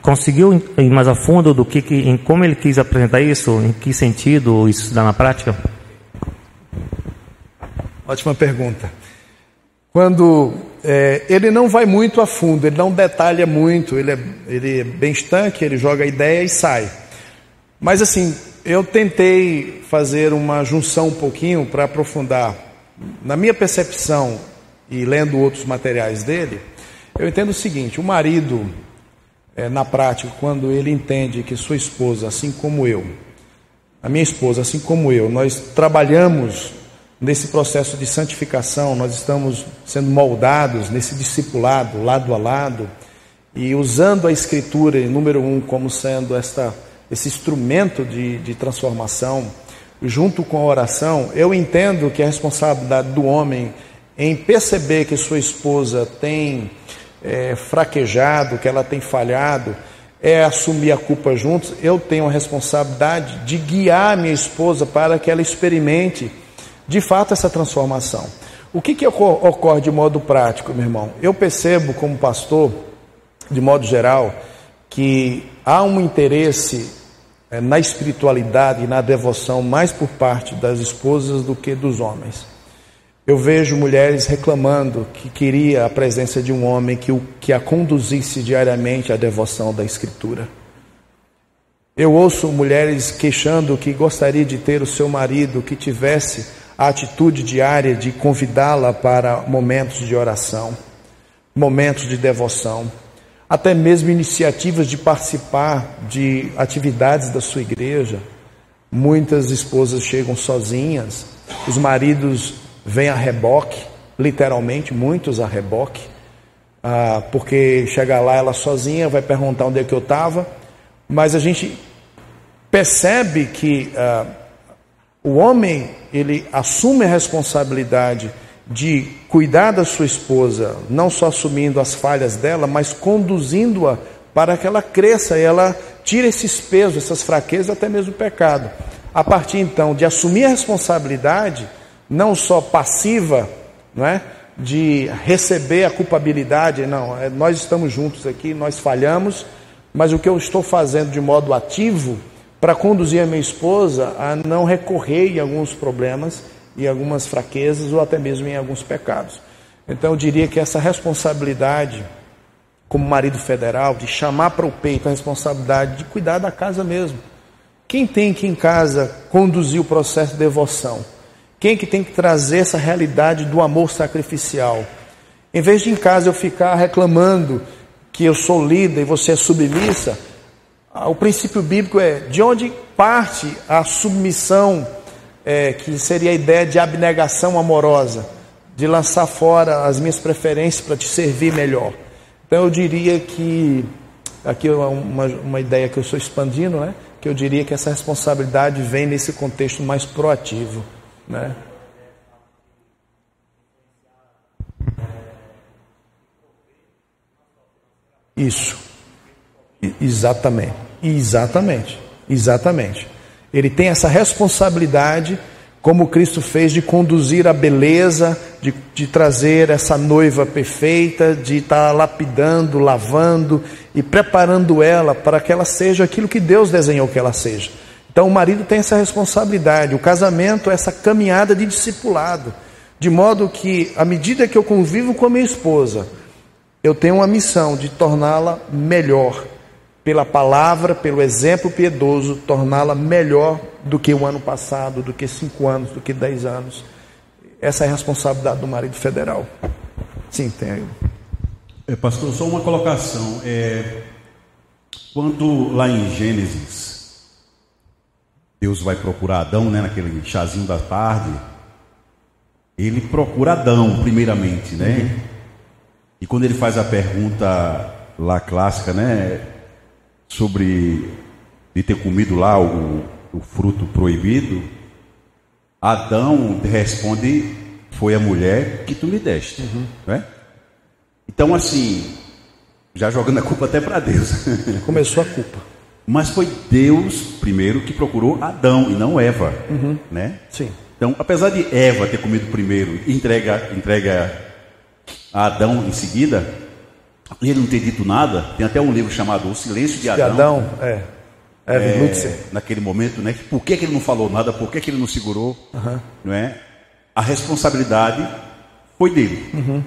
conseguiu ir mais a fundo do que, que, em como ele quis apresentar isso, em que sentido isso dá na prática? Ótima pergunta. Quando é, ele não vai muito a fundo, ele não detalha muito, ele é, ele é bem estanque, ele joga a ideia e sai. Mas assim, eu tentei fazer uma junção um pouquinho para aprofundar. Na minha percepção e lendo outros materiais dele, eu entendo o seguinte: o marido, é, na prática, quando ele entende que sua esposa, assim como eu, a minha esposa, assim como eu, nós trabalhamos nesse processo de santificação, nós estamos sendo moldados nesse discipulado, lado a lado, e usando a Escritura, número um, como sendo esta, esse instrumento de, de transformação, junto com a oração, eu entendo que a responsabilidade do homem em perceber que sua esposa tem é, fraquejado, que ela tem falhado, é assumir a culpa juntos. Eu tenho a responsabilidade de guiar minha esposa para que ela experimente de fato essa transformação. O que, que ocorre de modo prático, meu irmão? Eu percebo como pastor, de modo geral, que há um interesse é, na espiritualidade e na devoção mais por parte das esposas do que dos homens. Eu vejo mulheres reclamando que queria a presença de um homem que, que a conduzisse diariamente à devoção da Escritura. Eu ouço mulheres queixando que gostaria de ter o seu marido que tivesse a atitude diária de convidá-la para momentos de oração, momentos de devoção, até mesmo iniciativas de participar de atividades da sua igreja. Muitas esposas chegam sozinhas, os maridos vêm a reboque, literalmente, muitos a reboque, ah, porque chega lá ela sozinha, vai perguntar onde é que eu estava, mas a gente percebe que ah, o homem, ele assume a responsabilidade de cuidar da sua esposa, não só assumindo as falhas dela, mas conduzindo-a para que ela cresça e ela tire esses pesos, essas fraquezas, até mesmo o pecado. A partir então de assumir a responsabilidade, não só passiva, não é? de receber a culpabilidade, não, é, nós estamos juntos aqui, nós falhamos, mas o que eu estou fazendo de modo ativo para conduzir a minha esposa a não recorrer em alguns problemas e algumas fraquezas ou até mesmo em alguns pecados. Então eu diria que essa responsabilidade, como marido federal, de chamar para o peito a responsabilidade de cuidar da casa mesmo. Quem tem que em casa conduzir o processo de devoção? Quem que tem que trazer essa realidade do amor sacrificial? Em vez de em casa eu ficar reclamando que eu sou líder e você é submissa, o princípio bíblico é de onde parte a submissão, é, que seria a ideia de abnegação amorosa. de lançar fora as minhas preferências para te servir melhor. Então eu diria que, aqui é uma, uma ideia que eu estou expandindo, né? que eu diria que essa responsabilidade vem nesse contexto mais proativo. Né? Isso. Exatamente. Exatamente. Exatamente. Ele tem essa responsabilidade, como Cristo fez, de conduzir a beleza, de, de trazer essa noiva perfeita, de estar lapidando, lavando e preparando ela para que ela seja aquilo que Deus desenhou que ela seja. Então o marido tem essa responsabilidade. O casamento é essa caminhada de discipulado, de modo que, à medida que eu convivo com a minha esposa, eu tenho uma missão de torná-la melhor, pela palavra, pelo exemplo piedoso, torná-la melhor do que o ano passado, do que cinco anos, do que dez anos. Essa é a responsabilidade do marido federal. Sim, tem. É, pastor, só uma colocação. É, quando lá em Gênesis, Deus vai procurar Adão, né, naquele chazinho da tarde, ele procura Adão, primeiramente, né? Uhum. E quando ele faz a pergunta lá clássica, né, sobre de ter comido lá o, o fruto proibido, Adão responde: Foi a mulher que tu me deste. Uhum. Né? Então, assim, já jogando a culpa até para Deus. Começou a culpa. Mas foi Deus primeiro que procurou Adão e não Eva, uhum. né? Sim. Então, apesar de Eva ter comido primeiro e entrega, entrega a Adão em seguida, e ele não ter dito nada, tem até um livro chamado O Silêncio de Adão. De Adão, é. É, naquele momento, né? Por que, que ele não falou nada? Por que, que ele não segurou? Uhum. Não é? A responsabilidade foi dele. Uhum.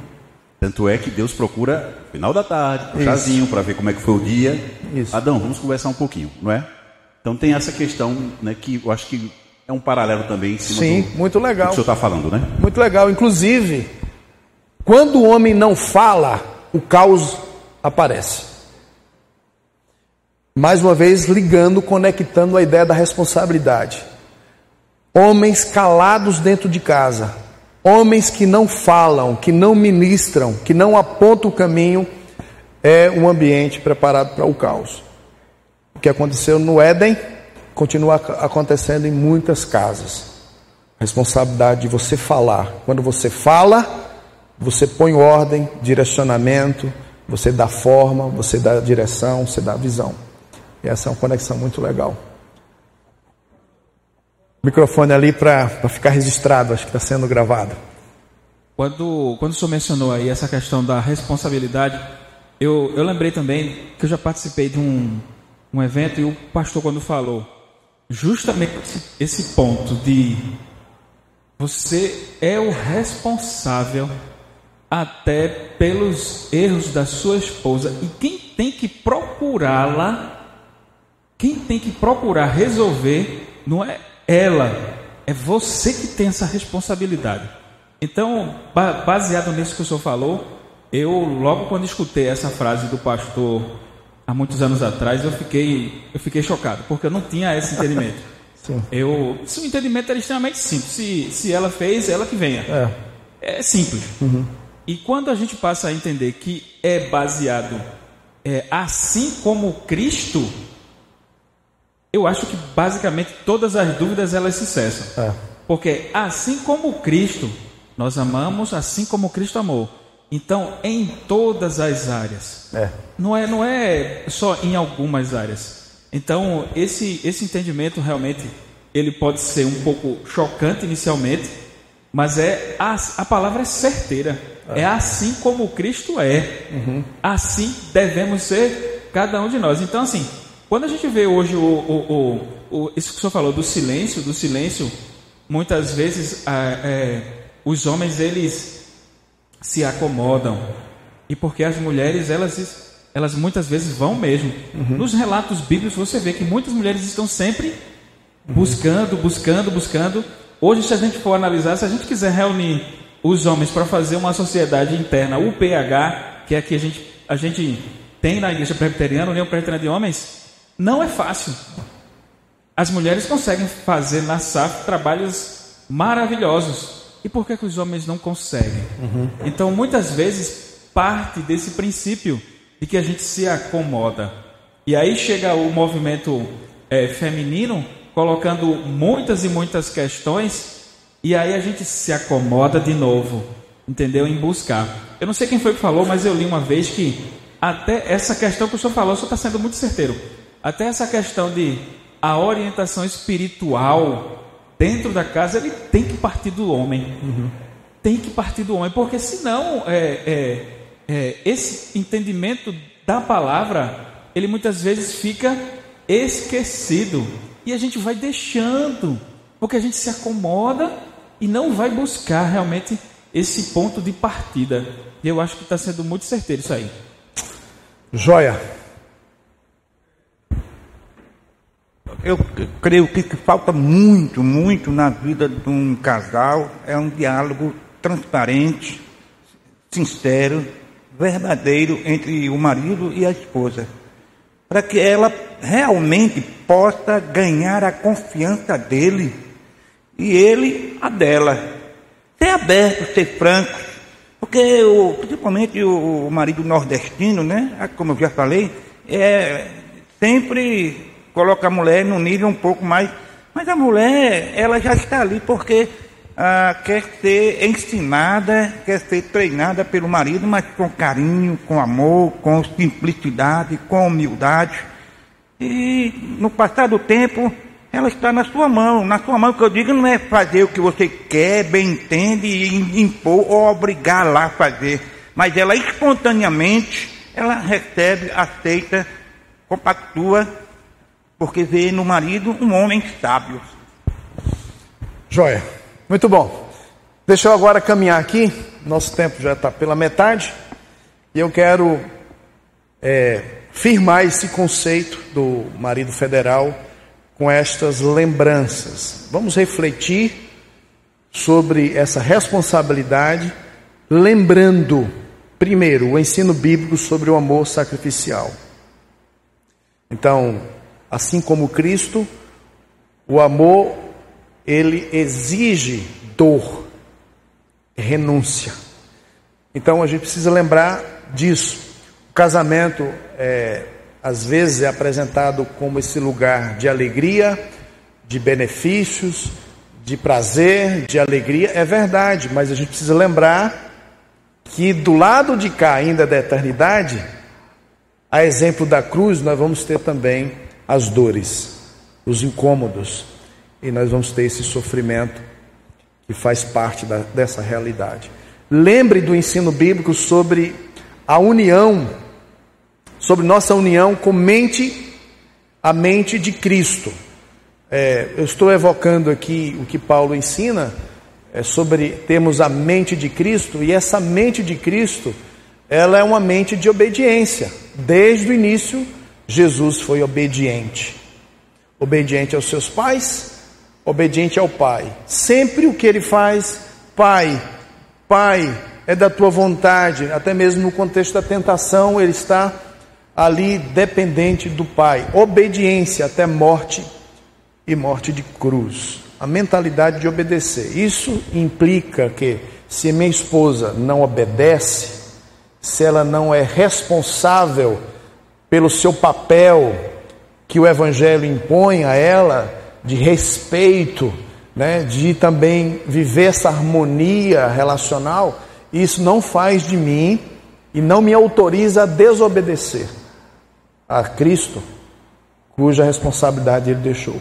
Tanto é que Deus procura final da tarde, um chazinho para ver como é que foi o dia. Isso. Adão, vamos conversar um pouquinho, não é? Então tem essa questão, né? Que eu acho que é um paralelo também em cima Sim, do, muito legal. do que o senhor está falando, né? Muito legal. Inclusive, quando o homem não fala, o caos aparece. Mais uma vez, ligando, conectando a ideia da responsabilidade. Homens calados dentro de casa, homens que não falam, que não ministram, que não apontam o caminho, é um ambiente preparado para o caos. O que aconteceu no Éden continua acontecendo em muitas casas. A responsabilidade de você falar. Quando você fala, você põe ordem, direcionamento, você dá forma, você dá direção, você dá visão. E essa é uma conexão muito legal. Microfone ali para ficar registrado, acho que está sendo gravado. Quando, quando o senhor mencionou aí essa questão da responsabilidade, eu, eu lembrei também que eu já participei de um, um evento e o pastor, quando falou, justamente esse ponto de você é o responsável até pelos erros da sua esposa. E quem tem que procurá-la, quem tem que procurar resolver, não é ela, é você que tem essa responsabilidade. Então, baseado nisso que o senhor falou, eu logo quando escutei essa frase do pastor há muitos anos atrás, eu fiquei, eu fiquei chocado, porque eu não tinha esse entendimento. Sim. Eu, se o entendimento era extremamente simples, se, se ela fez, ela que venha. É, é simples. Uhum. E quando a gente passa a entender que é baseado é, assim como Cristo, eu acho que basicamente todas as dúvidas elas se cessam. É. Porque assim como Cristo, nós amamos assim como Cristo amou. Então, em todas as áreas. É. Não, é, não é só em algumas áreas. Então, esse, esse entendimento realmente ele pode ser um pouco chocante inicialmente, mas é a, a palavra é certeira. É assim como Cristo é. Uhum. Assim devemos ser cada um de nós. Então, assim, quando a gente vê hoje o, o, o, o isso que o senhor falou do silêncio, do silêncio, muitas vezes é, os homens eles se acomodam e porque as mulheres elas elas muitas vezes vão mesmo. Uhum. Nos relatos bíblicos você vê que muitas mulheres estão sempre buscando, buscando, buscando. Hoje, se a gente for analisar, se a gente quiser reunir os homens para fazer uma sociedade interna, o PH, que é que a gente, a gente tem na igreja presbiteriana, União Presbiteriana de Homens, não é fácil. As mulheres conseguem fazer na SAF trabalhos maravilhosos. E por que, que os homens não conseguem? Uhum. Então, muitas vezes, parte desse princípio de que a gente se acomoda. E aí chega o movimento é, feminino colocando muitas e muitas questões, e aí a gente se acomoda de novo, entendeu? Em buscar. Eu não sei quem foi que falou, mas eu li uma vez que até essa questão que o senhor falou, o senhor está sendo muito certeiro. Até essa questão de a orientação espiritual dentro da casa, ele tem que partir do homem. Uhum. Tem que partir do homem, porque senão é, é, é, esse entendimento da palavra, ele muitas vezes fica esquecido. E a gente vai deixando, porque a gente se acomoda e não vai buscar realmente esse ponto de partida. E eu acho que está sendo muito certeiro isso aí. Joia. Eu creio que o que falta muito, muito na vida de um casal é um diálogo transparente, sincero, verdadeiro entre o marido e a esposa, para que ela realmente possa ganhar a confiança dele e ele a dela. Ser aberto, ser franco, porque o, principalmente o, marido nordestino, né, como eu já falei, é sempre coloca a mulher no nível um pouco mais. Mas a mulher, ela já está ali porque ah, quer ser ensinada, quer ser treinada pelo marido, mas com carinho, com amor, com simplicidade, com humildade. E no passar do tempo, ela está na sua mão. Na sua mão, que eu digo não é fazer o que você quer, bem entende, e impor ou obrigar lá a fazer. Mas ela espontaneamente, ela recebe, aceita, compactua porque vê no marido um homem sábio. Joia, muito bom. Deixa eu agora caminhar aqui, nosso tempo já está pela metade, e eu quero é, firmar esse conceito do marido federal com estas lembranças. Vamos refletir sobre essa responsabilidade, lembrando, primeiro, o ensino bíblico sobre o amor sacrificial. Então, Assim como Cristo, o amor ele exige dor, renúncia. Então a gente precisa lembrar disso. O casamento é, às vezes é apresentado como esse lugar de alegria, de benefícios, de prazer, de alegria. É verdade, mas a gente precisa lembrar que do lado de cá, ainda da eternidade, a exemplo da cruz, nós vamos ter também as dores, os incômodos, e nós vamos ter esse sofrimento que faz parte da, dessa realidade. Lembre do ensino bíblico sobre a união, sobre nossa união com mente, a mente de Cristo. É, eu estou evocando aqui o que Paulo ensina é, sobre termos a mente de Cristo, e essa mente de Cristo, ela é uma mente de obediência. Desde o início, Jesus foi obediente. Obediente aos seus pais, obediente ao Pai. Sempre o que ele faz, Pai, Pai, é da tua vontade, até mesmo no contexto da tentação, ele está ali dependente do Pai. Obediência até morte e morte de cruz. A mentalidade de obedecer. Isso implica que se minha esposa não obedece, se ela não é responsável pelo seu papel que o Evangelho impõe a ela, de respeito, né, de também viver essa harmonia relacional, isso não faz de mim e não me autoriza a desobedecer a Cristo, cuja responsabilidade ele deixou.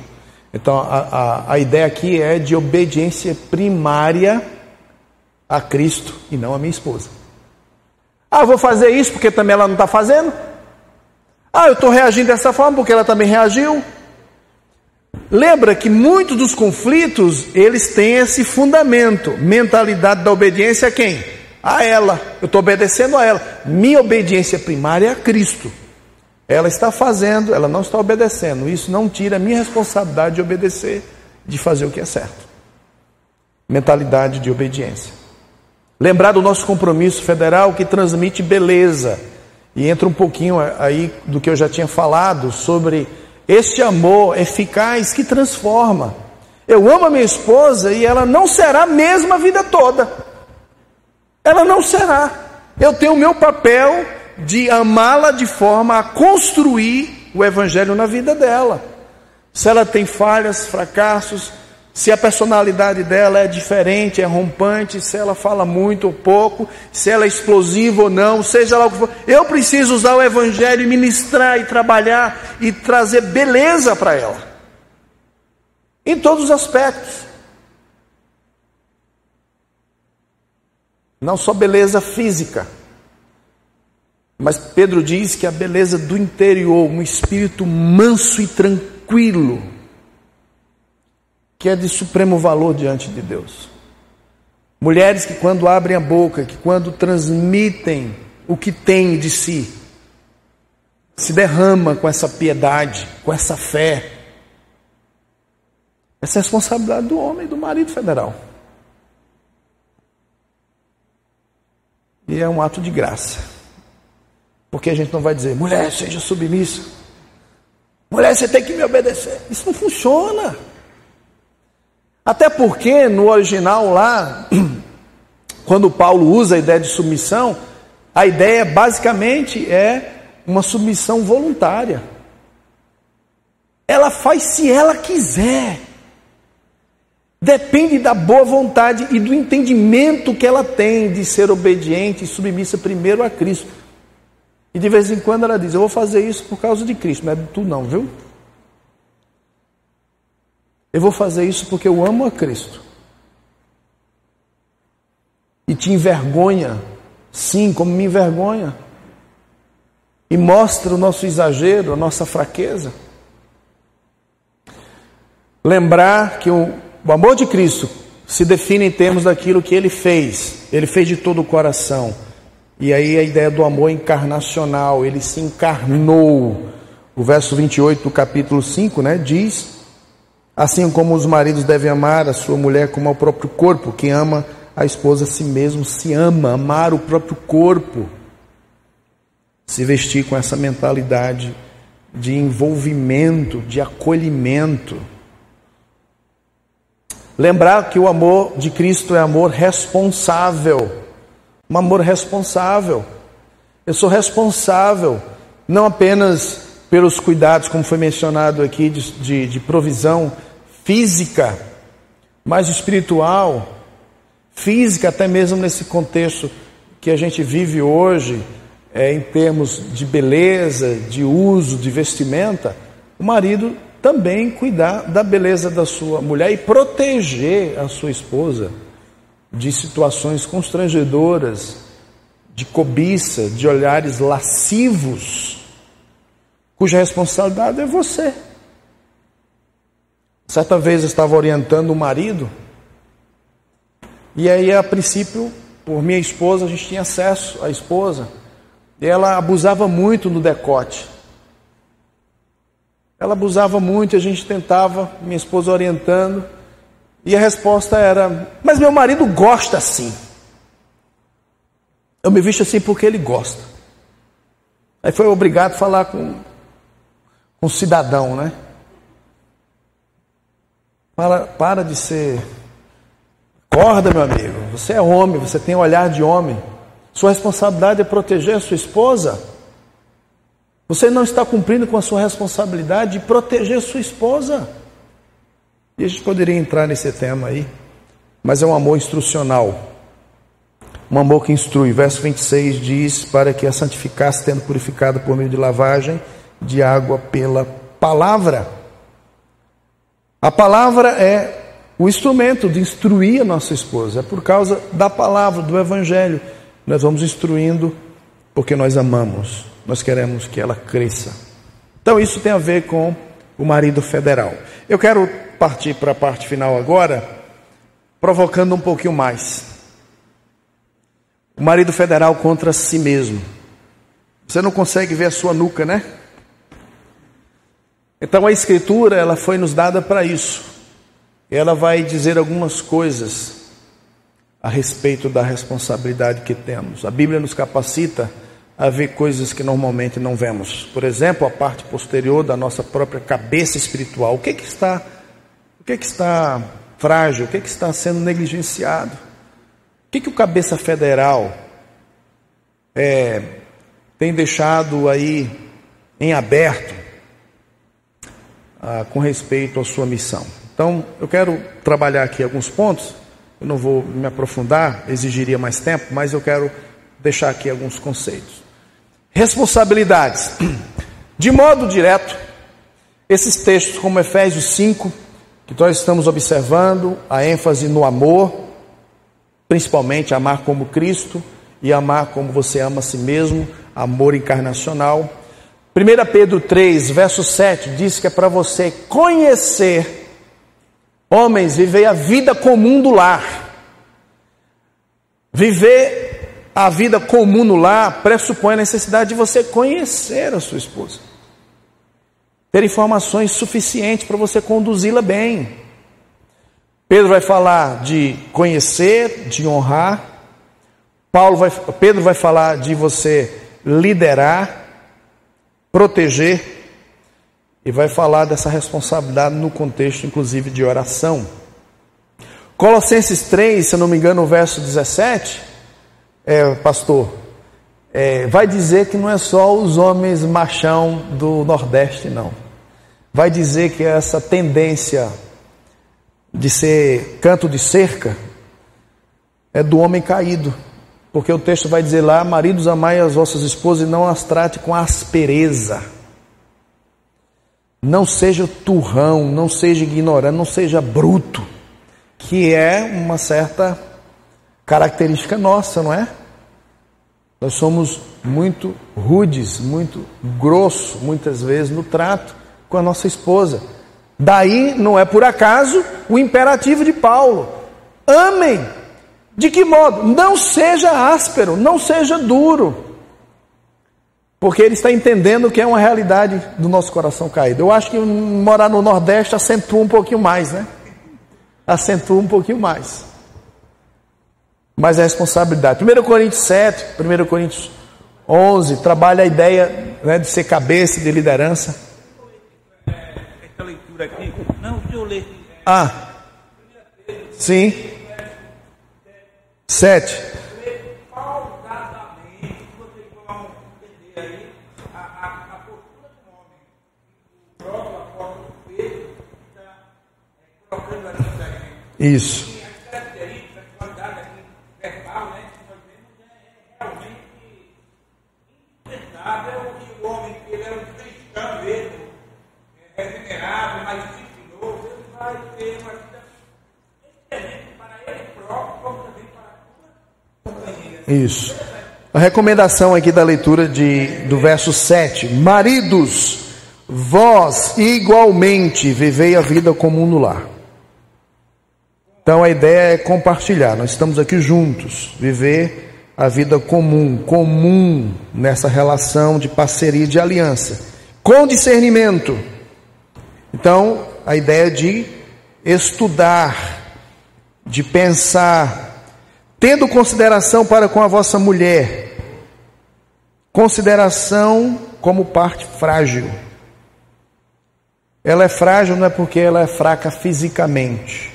Então a, a, a ideia aqui é de obediência primária a Cristo e não a minha esposa. Ah, vou fazer isso porque também ela não está fazendo? Ah, eu estou reagindo dessa forma porque ela também reagiu. Lembra que muitos dos conflitos, eles têm esse fundamento, mentalidade da obediência a quem? A ela. Eu estou obedecendo a ela. Minha obediência primária é a Cristo. Ela está fazendo, ela não está obedecendo. Isso não tira a minha responsabilidade de obedecer, de fazer o que é certo. Mentalidade de obediência. Lembrar do nosso compromisso federal que transmite beleza e entra um pouquinho aí do que eu já tinha falado sobre este amor eficaz que transforma. Eu amo a minha esposa e ela não será a mesma vida toda. Ela não será. Eu tenho o meu papel de amá-la de forma a construir o evangelho na vida dela. Se ela tem falhas, fracassos, se a personalidade dela é diferente, é rompante, se ela fala muito ou pouco, se ela é explosiva ou não, seja lá o que for. Eu preciso usar o Evangelho e ministrar e trabalhar e trazer beleza para ela. Em todos os aspectos. Não só beleza física. Mas Pedro diz que a beleza do interior, um espírito manso e tranquilo que é de supremo valor diante de Deus. Mulheres que, quando abrem a boca, que quando transmitem o que têm de si, se derrama com essa piedade, com essa fé. Essa é a responsabilidade do homem e do marido federal. E é um ato de graça. Porque a gente não vai dizer, mulher, seja submissa. Mulher, você tem que me obedecer. Isso não funciona. Até porque no original lá, quando Paulo usa a ideia de submissão, a ideia basicamente é uma submissão voluntária. Ela faz se ela quiser. Depende da boa vontade e do entendimento que ela tem de ser obediente e submissa primeiro a Cristo. E de vez em quando ela diz: Eu vou fazer isso por causa de Cristo, é tu não, viu? Eu vou fazer isso porque eu amo a Cristo. E te envergonha, sim, como me envergonha. E mostra o nosso exagero, a nossa fraqueza. Lembrar que o, o amor de Cristo se define em termos daquilo que ele fez. Ele fez de todo o coração. E aí a ideia do amor encarnacional, ele se encarnou. O verso 28 do capítulo 5, né, diz Assim como os maridos devem amar a sua mulher como ao próprio corpo, quem ama a esposa a si mesmo se ama, amar o próprio corpo. Se vestir com essa mentalidade de envolvimento, de acolhimento. Lembrar que o amor de Cristo é amor responsável. Um amor responsável. Eu sou responsável, não apenas pelos cuidados, como foi mencionado aqui, de, de, de provisão física, mas espiritual, física até mesmo nesse contexto que a gente vive hoje, é, em termos de beleza, de uso, de vestimenta, o marido também cuidar da beleza da sua mulher e proteger a sua esposa de situações constrangedoras, de cobiça, de olhares lascivos, cuja responsabilidade é você. Certa vez eu estava orientando o marido, e aí a princípio, por minha esposa, a gente tinha acesso à esposa, e ela abusava muito no decote. Ela abusava muito, a gente tentava, minha esposa orientando, e a resposta era: Mas meu marido gosta assim. Eu me visto assim porque ele gosta. Aí foi obrigado a falar com, um cidadão, né? Para, para de ser. Acorda, meu amigo. Você é homem, você tem olhar de homem. Sua responsabilidade é proteger a sua esposa. Você não está cumprindo com a sua responsabilidade de proteger a sua esposa. E a gente poderia entrar nesse tema aí, mas é um amor instrucional. Um amor que instrui. Verso 26 diz: Para que a santificasse, tendo purificado por meio de lavagem de água pela palavra. A palavra é o instrumento de instruir a nossa esposa. É por causa da palavra, do Evangelho. Nós vamos instruindo porque nós amamos, nós queremos que ela cresça. Então, isso tem a ver com o marido federal. Eu quero partir para a parte final agora, provocando um pouquinho mais. O marido federal contra si mesmo. Você não consegue ver a sua nuca, né? Então a escritura, ela foi nos dada para isso. Ela vai dizer algumas coisas a respeito da responsabilidade que temos. A Bíblia nos capacita a ver coisas que normalmente não vemos. Por exemplo, a parte posterior da nossa própria cabeça espiritual. O que, que está que, que está frágil? O que, que está sendo negligenciado? O que, que o cabeça federal é, tem deixado aí em aberto ah, com respeito à sua missão? Então, eu quero trabalhar aqui alguns pontos. Eu não vou me aprofundar, exigiria mais tempo, mas eu quero deixar aqui alguns conceitos. Responsabilidades. De modo direto, esses textos, como Efésios 5, que nós estamos observando, a ênfase no amor, principalmente amar como Cristo e amar como você ama a si mesmo, amor encarnacional. 1 Pedro 3, verso 7 diz que é para você conhecer, homens, viver a vida comum do lar. Viver a vida comum no lar pressupõe a necessidade de você conhecer a sua esposa ter informações suficientes para você conduzi-la bem. Pedro vai falar de conhecer, de honrar. Paulo vai, Pedro vai falar de você liderar, proteger e vai falar dessa responsabilidade no contexto, inclusive, de oração. Colossenses 3, se eu não me engano, o verso 17, é, pastor, é, vai dizer que não é só os homens machão do Nordeste, não vai dizer que essa tendência de ser canto de cerca é do homem caído. Porque o texto vai dizer lá: Maridos, amai as vossas esposas e não as trate com aspereza. Não seja turrão, não seja ignorante, não seja bruto, que é uma certa característica nossa, não é? Nós somos muito rudes, muito grosso, muitas vezes no trato com a nossa esposa. Daí não é por acaso o imperativo de Paulo: amem. De que modo? Não seja áspero, não seja duro. Porque ele está entendendo que é uma realidade do nosso coração caído. Eu acho que morar no Nordeste acentua um pouquinho mais, né? Acentua um pouquinho mais. Mas é responsabilidade. 1 Coríntios 7, 1 Coríntios 11, trabalha a ideia né, de ser cabeça de liderança por aqui. Não, deixa eu ler. Ah, sim. Sete. Isso. Isso. A recomendação aqui da leitura de, do verso 7: Maridos, vós igualmente vivei a vida comum no lar. Então a ideia é compartilhar, nós estamos aqui juntos, viver a vida comum, comum nessa relação de parceria, de aliança, com discernimento. Então a ideia de estudar, de pensar, Tendo consideração para com a vossa mulher, consideração como parte frágil. Ela é frágil não é porque ela é fraca fisicamente.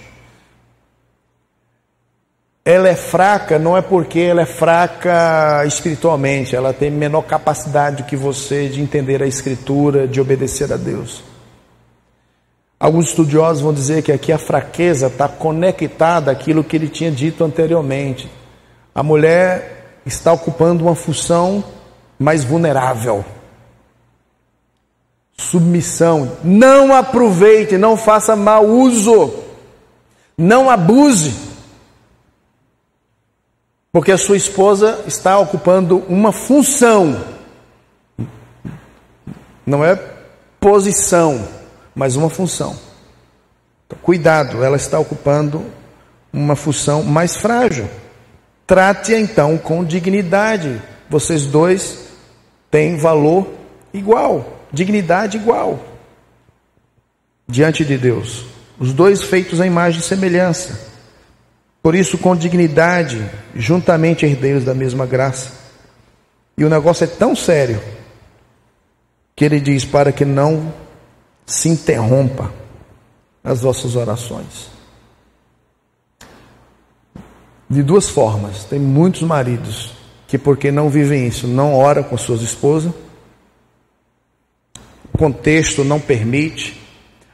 Ela é fraca não é porque ela é fraca espiritualmente, ela tem menor capacidade que você de entender a escritura, de obedecer a Deus. Alguns estudiosos vão dizer que aqui a fraqueza está conectada àquilo que ele tinha dito anteriormente. A mulher está ocupando uma função mais vulnerável. Submissão. Não aproveite, não faça mau uso. Não abuse. Porque a sua esposa está ocupando uma função. Não é posição mas uma função. Então, cuidado, ela está ocupando uma função mais frágil. Trate-a então com dignidade. Vocês dois têm valor igual, dignidade igual diante de Deus. Os dois feitos à imagem e semelhança. Por isso, com dignidade, juntamente herdeiros da mesma graça. E o negócio é tão sério que ele diz: para que não se interrompa as vossas orações. De duas formas. Tem muitos maridos que, porque não vivem isso, não oram com suas esposas. O contexto não permite.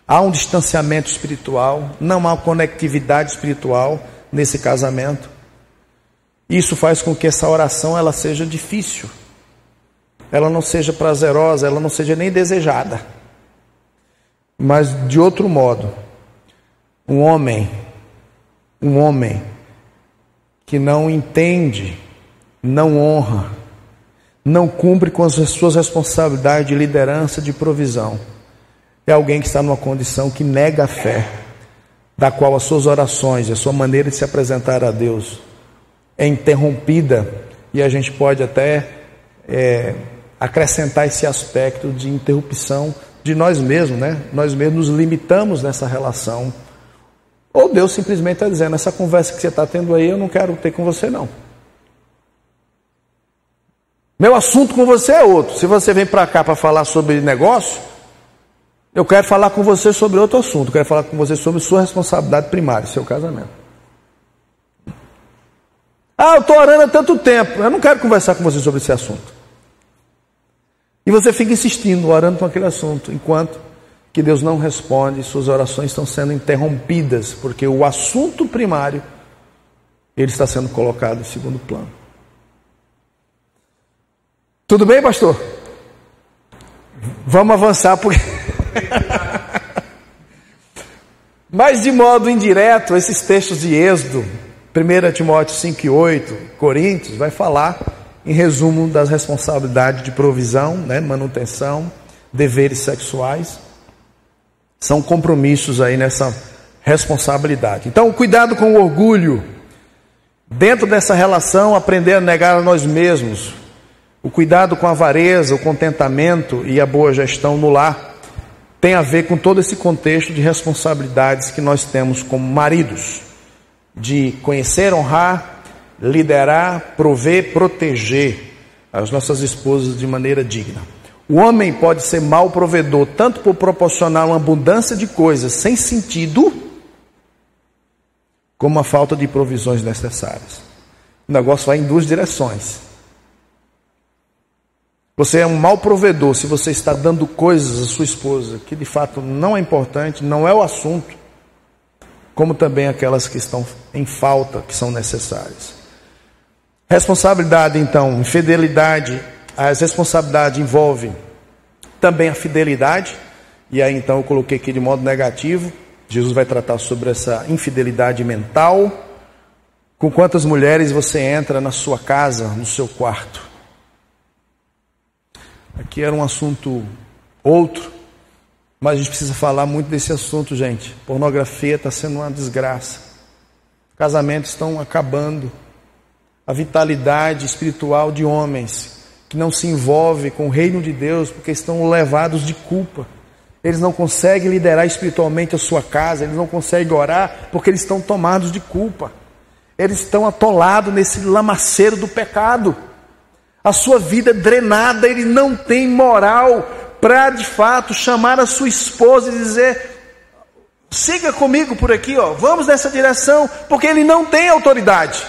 Há um distanciamento espiritual, não há conectividade espiritual nesse casamento. Isso faz com que essa oração ela seja difícil. Ela não seja prazerosa, ela não seja nem desejada. Mas de outro modo, um homem, um homem que não entende, não honra, não cumpre com as suas responsabilidades de liderança, de provisão, é alguém que está numa condição que nega a fé, da qual as suas orações, a sua maneira de se apresentar a Deus é interrompida e a gente pode até é, acrescentar esse aspecto de interrupção de nós mesmos, né? Nós mesmos nos limitamos nessa relação. Ou Deus simplesmente está dizendo: essa conversa que você está tendo aí, eu não quero ter com você, não. Meu assunto com você é outro. Se você vem para cá para falar sobre negócio, eu quero falar com você sobre outro assunto. Eu quero falar com você sobre sua responsabilidade primária, seu casamento. Ah, eu estou orando há tanto tempo. Eu não quero conversar com você sobre esse assunto. E você fica insistindo, orando com aquele assunto, enquanto que Deus não responde, suas orações estão sendo interrompidas, porque o assunto primário ele está sendo colocado em segundo plano. Tudo bem, pastor? Vamos avançar porque Mas de modo indireto, esses textos de Êxodo, 1 Timóteo 5 e 8, Coríntios, vai falar, em resumo, das responsabilidades de provisão, né, manutenção, deveres sexuais. São compromissos aí nessa responsabilidade. Então, cuidado com o orgulho. Dentro dessa relação, aprender a negar a nós mesmos. O cuidado com a avareza, o contentamento e a boa gestão no lar tem a ver com todo esse contexto de responsabilidades que nós temos como maridos de conhecer, honrar, liderar, prover, proteger as nossas esposas de maneira digna. O homem pode ser mau provedor, tanto por proporcionar uma abundância de coisas sem sentido, como a falta de provisões necessárias. O negócio vai em duas direções. Você é um mau provedor se você está dando coisas à sua esposa que de fato não é importante, não é o assunto, como também aquelas que estão em falta, que são necessárias. Responsabilidade, então, infidelidade, as responsabilidades envolvem também a fidelidade, e aí então eu coloquei aqui de modo negativo. Jesus vai tratar sobre essa infidelidade mental. Com quantas mulheres você entra na sua casa, no seu quarto? Aqui era um assunto outro, mas a gente precisa falar muito desse assunto, gente. Pornografia está sendo uma desgraça. Casamentos estão acabando. A vitalidade espiritual de homens que não se envolvem com o reino de Deus porque estão levados de culpa. Eles não conseguem liderar espiritualmente a sua casa, eles não conseguem orar porque eles estão tomados de culpa. Eles estão atolados nesse lamaceiro do pecado. A sua vida drenada, ele não tem moral para de fato chamar a sua esposa e dizer: siga comigo por aqui, ó, vamos nessa direção, porque ele não tem autoridade.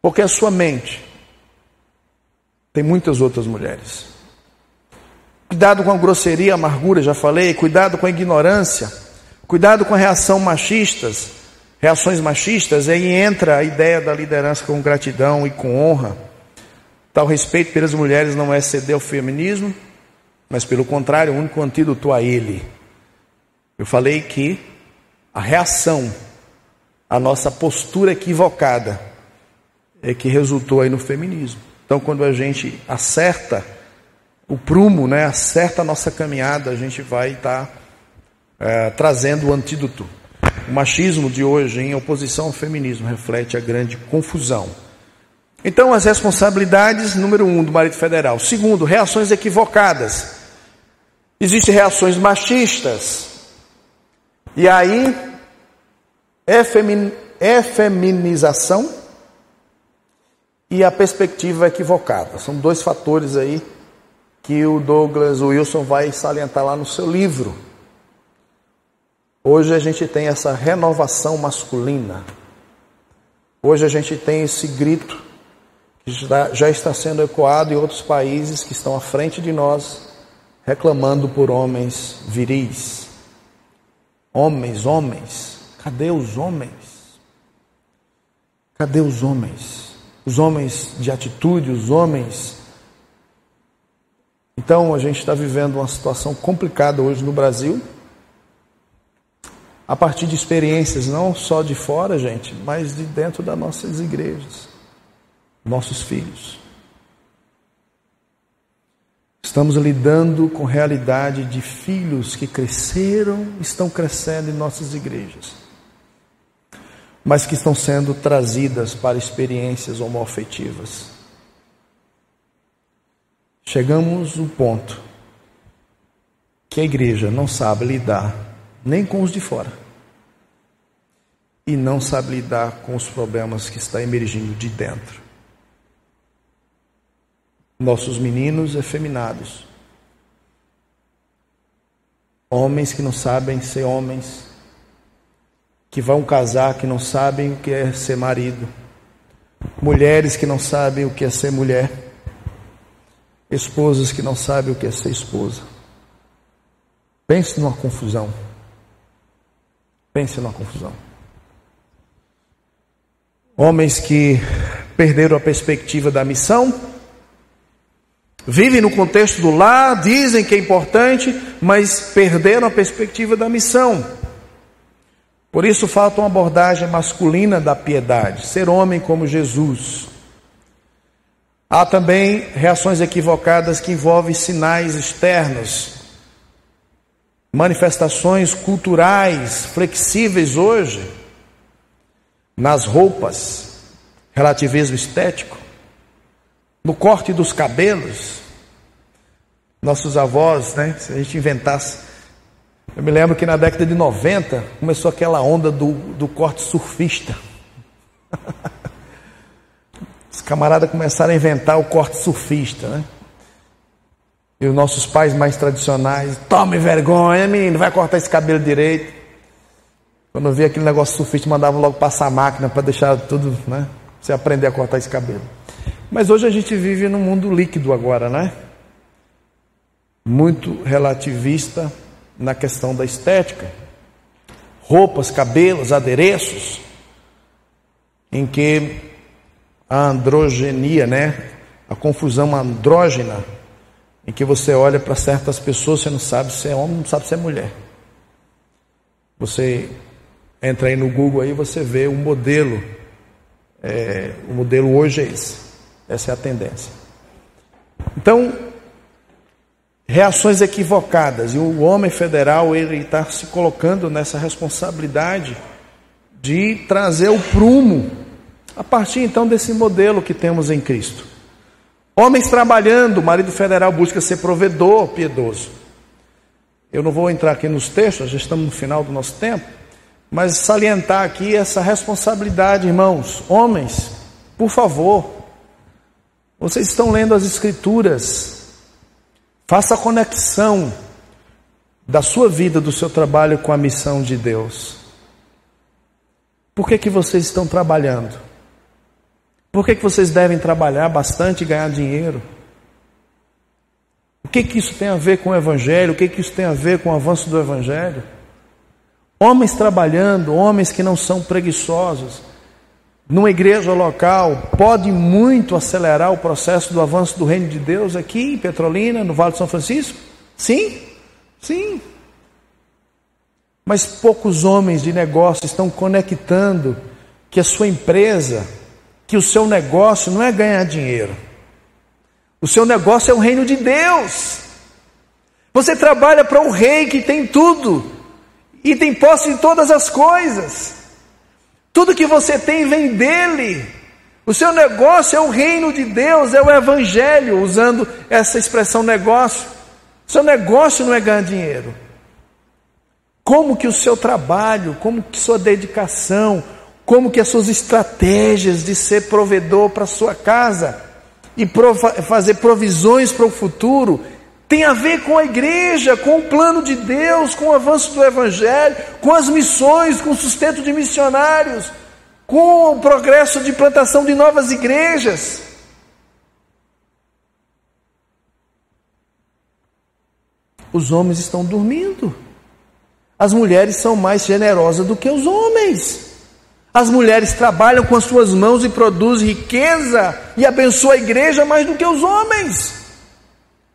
Porque a sua mente tem muitas outras mulheres. Cuidado com a grosseria, a amargura, já falei, cuidado com a ignorância, cuidado com a reação machistas, reações machistas, aí entra a ideia da liderança com gratidão e com honra. Tal respeito pelas mulheres não é ceder ao feminismo, mas pelo contrário, o único antídoto a ele. Eu falei que a reação à nossa postura equivocada é que resultou aí no feminismo. Então, quando a gente acerta o prumo, né, acerta a nossa caminhada, a gente vai estar tá, é, trazendo o antídoto. O machismo de hoje, em oposição ao feminismo, reflete a grande confusão então, as responsabilidades, número um, do marido federal. Segundo, reações equivocadas. Existem reações machistas. E aí, efeminização e a perspectiva equivocada. São dois fatores aí que o Douglas Wilson vai salientar lá no seu livro. Hoje a gente tem essa renovação masculina. Hoje a gente tem esse grito que já está sendo ecoado em outros países que estão à frente de nós, reclamando por homens viris. Homens, homens, cadê os homens? Cadê os homens? Os homens de atitude, os homens. Então a gente está vivendo uma situação complicada hoje no Brasil a partir de experiências não só de fora, gente, mas de dentro das nossas igrejas, nossos filhos. Estamos lidando com realidade de filhos que cresceram, estão crescendo em nossas igrejas, mas que estão sendo trazidas para experiências homoafetivas. Chegamos no ponto que a igreja não sabe lidar nem com os de fora. E não sabe lidar com os problemas que está emergindo de dentro. Nossos meninos efeminados, homens que não sabem ser homens, que vão casar, que não sabem o que é ser marido, mulheres que não sabem o que é ser mulher, esposas que não sabem o que é ser esposa. Pense numa confusão. Pense numa confusão. Homens que perderam a perspectiva da missão, vivem no contexto do lar, dizem que é importante, mas perderam a perspectiva da missão. Por isso falta uma abordagem masculina da piedade, ser homem como Jesus. Há também reações equivocadas que envolvem sinais externos, manifestações culturais flexíveis hoje, nas roupas, relativismo estético, no corte dos cabelos. Nossos avós, né? Se a gente inventasse. Eu me lembro que na década de 90 começou aquela onda do, do corte surfista. Os camaradas começaram a inventar o corte surfista, né? E os nossos pais mais tradicionais, tome vergonha, menino, vai cortar esse cabelo direito. Quando eu vi aquele negócio surfista, mandavam logo passar a máquina para deixar tudo, né? Você aprender a cortar esse cabelo. Mas hoje a gente vive num mundo líquido agora, né? Muito relativista na questão da estética. Roupas, cabelos, adereços, em que a androgenia, né? A confusão andrógena em que você olha para certas pessoas, você não sabe se é homem, não sabe se é mulher. Você entra aí no Google aí, você vê o modelo. É, o modelo hoje é esse. Essa é a tendência. Então, reações equivocadas. E o homem federal ele está se colocando nessa responsabilidade de trazer o prumo a partir então desse modelo que temos em Cristo. Homens trabalhando, o marido federal busca ser provedor piedoso. Eu não vou entrar aqui nos textos, já estamos no final do nosso tempo, mas salientar aqui essa responsabilidade, irmãos. Homens, por favor, vocês estão lendo as Escrituras, faça a conexão da sua vida, do seu trabalho com a missão de Deus. Por que, que vocês estão trabalhando? Por que, que vocês devem trabalhar bastante e ganhar dinheiro? O que, que isso tem a ver com o Evangelho? O que, que isso tem a ver com o avanço do Evangelho? Homens trabalhando, homens que não são preguiçosos, numa igreja local, pode muito acelerar o processo do avanço do reino de Deus aqui em Petrolina, no Vale de São Francisco? Sim, sim. Mas poucos homens de negócio estão conectando que a sua empresa que o seu negócio não é ganhar dinheiro. O seu negócio é o reino de Deus. Você trabalha para o rei que tem tudo e tem posse de todas as coisas. Tudo que você tem vem dele. O seu negócio é o reino de Deus, é o evangelho, usando essa expressão negócio. O seu negócio não é ganhar dinheiro. Como que o seu trabalho, como que sua dedicação, como que as suas estratégias de ser provedor para sua casa e fazer provisões para o futuro Tem a ver com a igreja, com o plano de Deus, com o avanço do Evangelho, com as missões, com o sustento de missionários, com o progresso de plantação de novas igrejas. Os homens estão dormindo. As mulheres são mais generosas do que os homens. As mulheres trabalham com as suas mãos e produzem riqueza e abençoam a igreja mais do que os homens.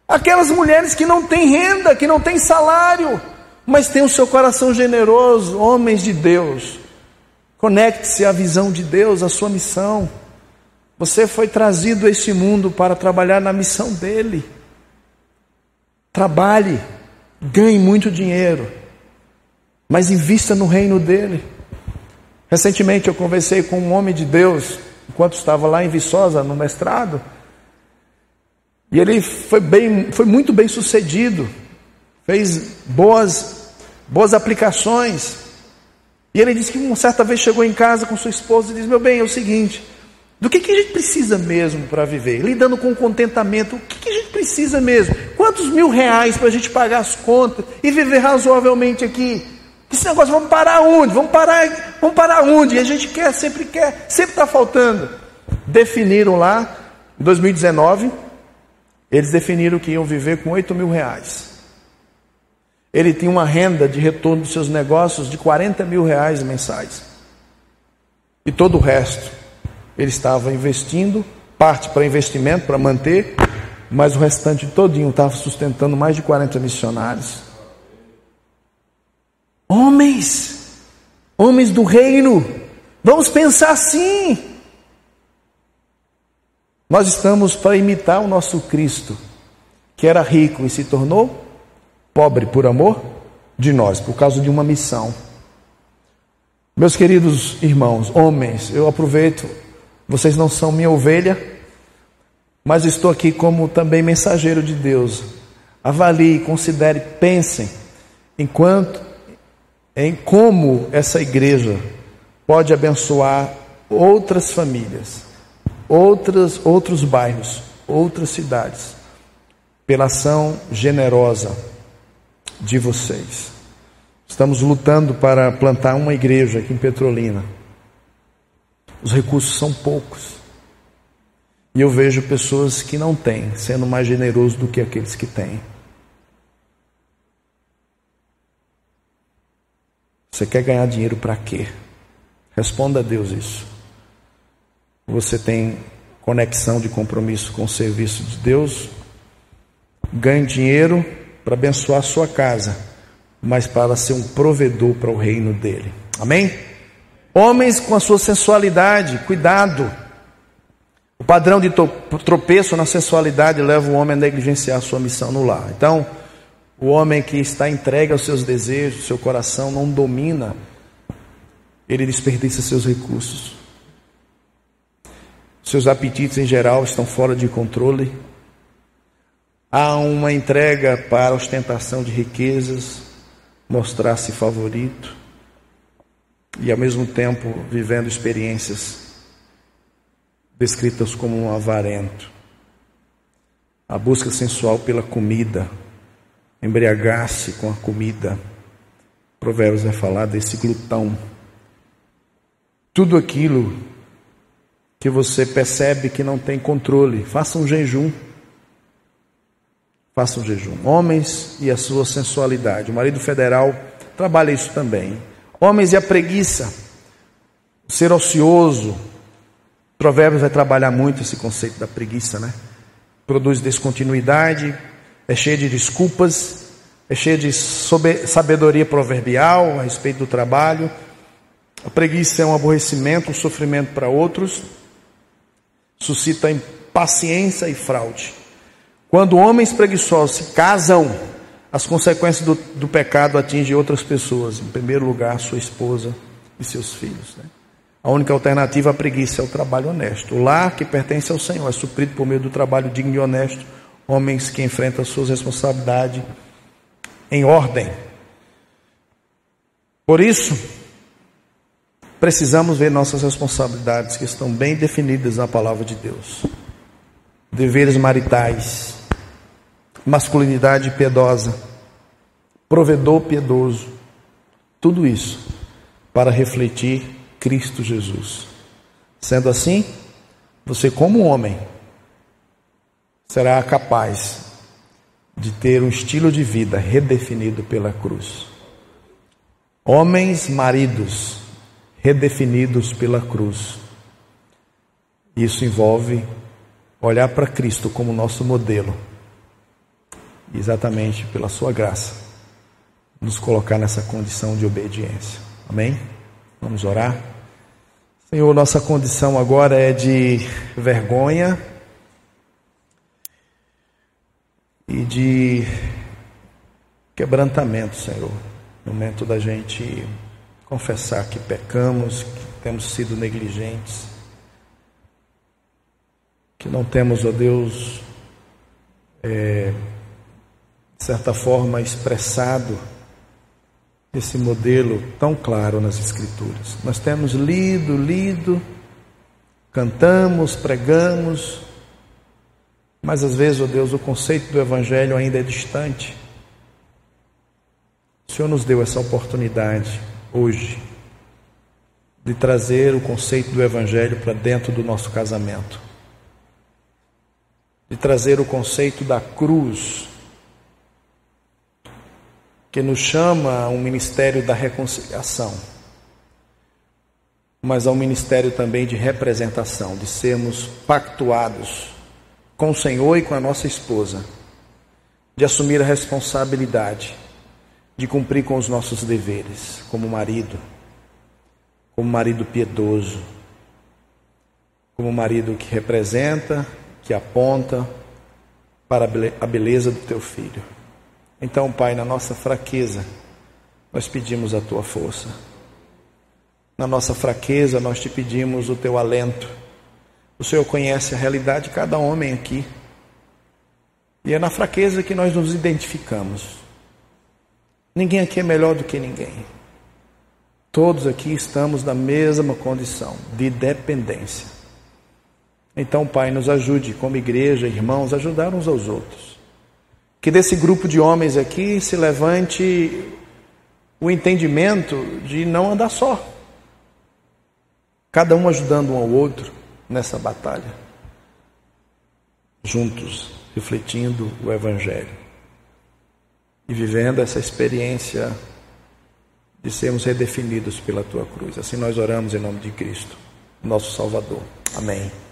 Aquelas mulheres que não têm renda, que não têm salário, mas têm o seu coração generoso, homens de Deus. Conecte-se à visão de Deus, à sua missão. Você foi trazido a este mundo para trabalhar na missão dele. Trabalhe, ganhe muito dinheiro, mas invista no reino dele. Recentemente eu conversei com um homem de Deus, enquanto estava lá em Viçosa, no mestrado, e ele foi, bem, foi muito bem sucedido, fez boas, boas aplicações. E ele disse que uma certa vez chegou em casa com sua esposa e disse: Meu bem, é o seguinte, do que, que a gente precisa mesmo para viver? Lidando com contentamento, o que, que a gente precisa mesmo? Quantos mil reais para a gente pagar as contas e viver razoavelmente aqui? Esse negócio, vamos parar onde? Vamos parar, vamos parar onde? E a gente quer, sempre quer, sempre está faltando. Definiram lá, em 2019, eles definiram que iam viver com 8 mil reais. Ele tinha uma renda de retorno dos seus negócios de 40 mil reais mensais. E todo o resto, ele estava investindo, parte para investimento, para manter, mas o restante todinho estava sustentando mais de 40 missionários. Homens, homens do reino, vamos pensar assim. Nós estamos para imitar o nosso Cristo, que era rico e se tornou pobre por amor de nós, por causa de uma missão. Meus queridos irmãos, homens, eu aproveito, vocês não são minha ovelha, mas estou aqui como também mensageiro de Deus. Avalie, considere, pensem, enquanto em como essa igreja pode abençoar outras famílias, outras, outros bairros, outras cidades, pela ação generosa de vocês. Estamos lutando para plantar uma igreja aqui em Petrolina. Os recursos são poucos. E eu vejo pessoas que não têm sendo mais generosos do que aqueles que têm. Você quer ganhar dinheiro para quê? Responda a Deus isso. Você tem conexão de compromisso com o serviço de Deus? Ganhe dinheiro para abençoar a sua casa, mas para ser um provedor para o reino dele. Amém? Homens com a sua sensualidade, cuidado. O padrão de tropeço na sensualidade leva o homem a negligenciar a sua missão no lar. Então, o homem que está entregue aos seus desejos, seu coração não domina, ele desperdiça seus recursos. Seus apetites em geral estão fora de controle. Há uma entrega para ostentação de riquezas, mostrar-se favorito e ao mesmo tempo vivendo experiências descritas como um avarento. A busca sensual pela comida, embriagar-se com a comida. Provérbios vai falar desse glutão. Tudo aquilo que você percebe que não tem controle, faça um jejum. Faça um jejum. Homens e a sua sensualidade. O marido federal trabalha isso também. Homens e a preguiça. Ser ocioso. Provérbios vai trabalhar muito esse conceito da preguiça, né? Produz descontinuidade, é cheia de desculpas, é cheia de sabedoria proverbial a respeito do trabalho. A preguiça é um aborrecimento, um sofrimento para outros, suscita impaciência e fraude. Quando homens preguiçosos se casam, as consequências do, do pecado atingem outras pessoas, em primeiro lugar, sua esposa e seus filhos. Né? A única alternativa à preguiça é o trabalho honesto. O lar que pertence ao Senhor é suprido por meio do trabalho digno e honesto homens que enfrentam suas responsabilidades em ordem. Por isso, precisamos ver nossas responsabilidades que estão bem definidas na palavra de Deus. Deveres maritais, masculinidade piedosa, provedor piedoso, tudo isso para refletir Cristo Jesus. Sendo assim, você, como homem, será capaz de ter um estilo de vida redefinido pela cruz. Homens, maridos, redefinidos pela cruz. Isso envolve olhar para Cristo como nosso modelo, exatamente pela Sua graça, nos colocar nessa condição de obediência. Amém? Vamos orar? Senhor, nossa condição agora é de vergonha e de quebrantamento, Senhor. No momento da gente confessar que pecamos, que temos sido negligentes, que não temos, ó Deus, é, de certa forma expressado esse modelo tão claro nas Escrituras. Nós temos lido, lido, cantamos, pregamos, mas às vezes, ó oh Deus, o conceito do Evangelho ainda é distante. O Senhor nos deu essa oportunidade hoje de trazer o conceito do Evangelho para dentro do nosso casamento, de trazer o conceito da cruz, que nos chama a um ministério da reconciliação, mas a um ministério também de representação, de sermos pactuados com o Senhor e com a nossa esposa, de assumir a responsabilidade de cumprir com os nossos deveres como marido, como marido piedoso, como marido que representa, que aponta para a beleza do teu filho. Então, Pai, na nossa fraqueza, nós pedimos a tua força. Na nossa fraqueza, nós te pedimos o teu alento o Senhor conhece a realidade de cada homem aqui. E é na fraqueza que nós nos identificamos. Ninguém aqui é melhor do que ninguém. Todos aqui estamos na mesma condição de dependência. Então, Pai, nos ajude como igreja, irmãos, ajudar uns aos outros. Que desse grupo de homens aqui se levante o entendimento de não andar só. Cada um ajudando um ao outro nessa batalha, juntos, refletindo o Evangelho e vivendo essa experiência de sermos redefinidos pela tua cruz. Assim nós oramos em nome de Cristo, nosso Salvador. Amém.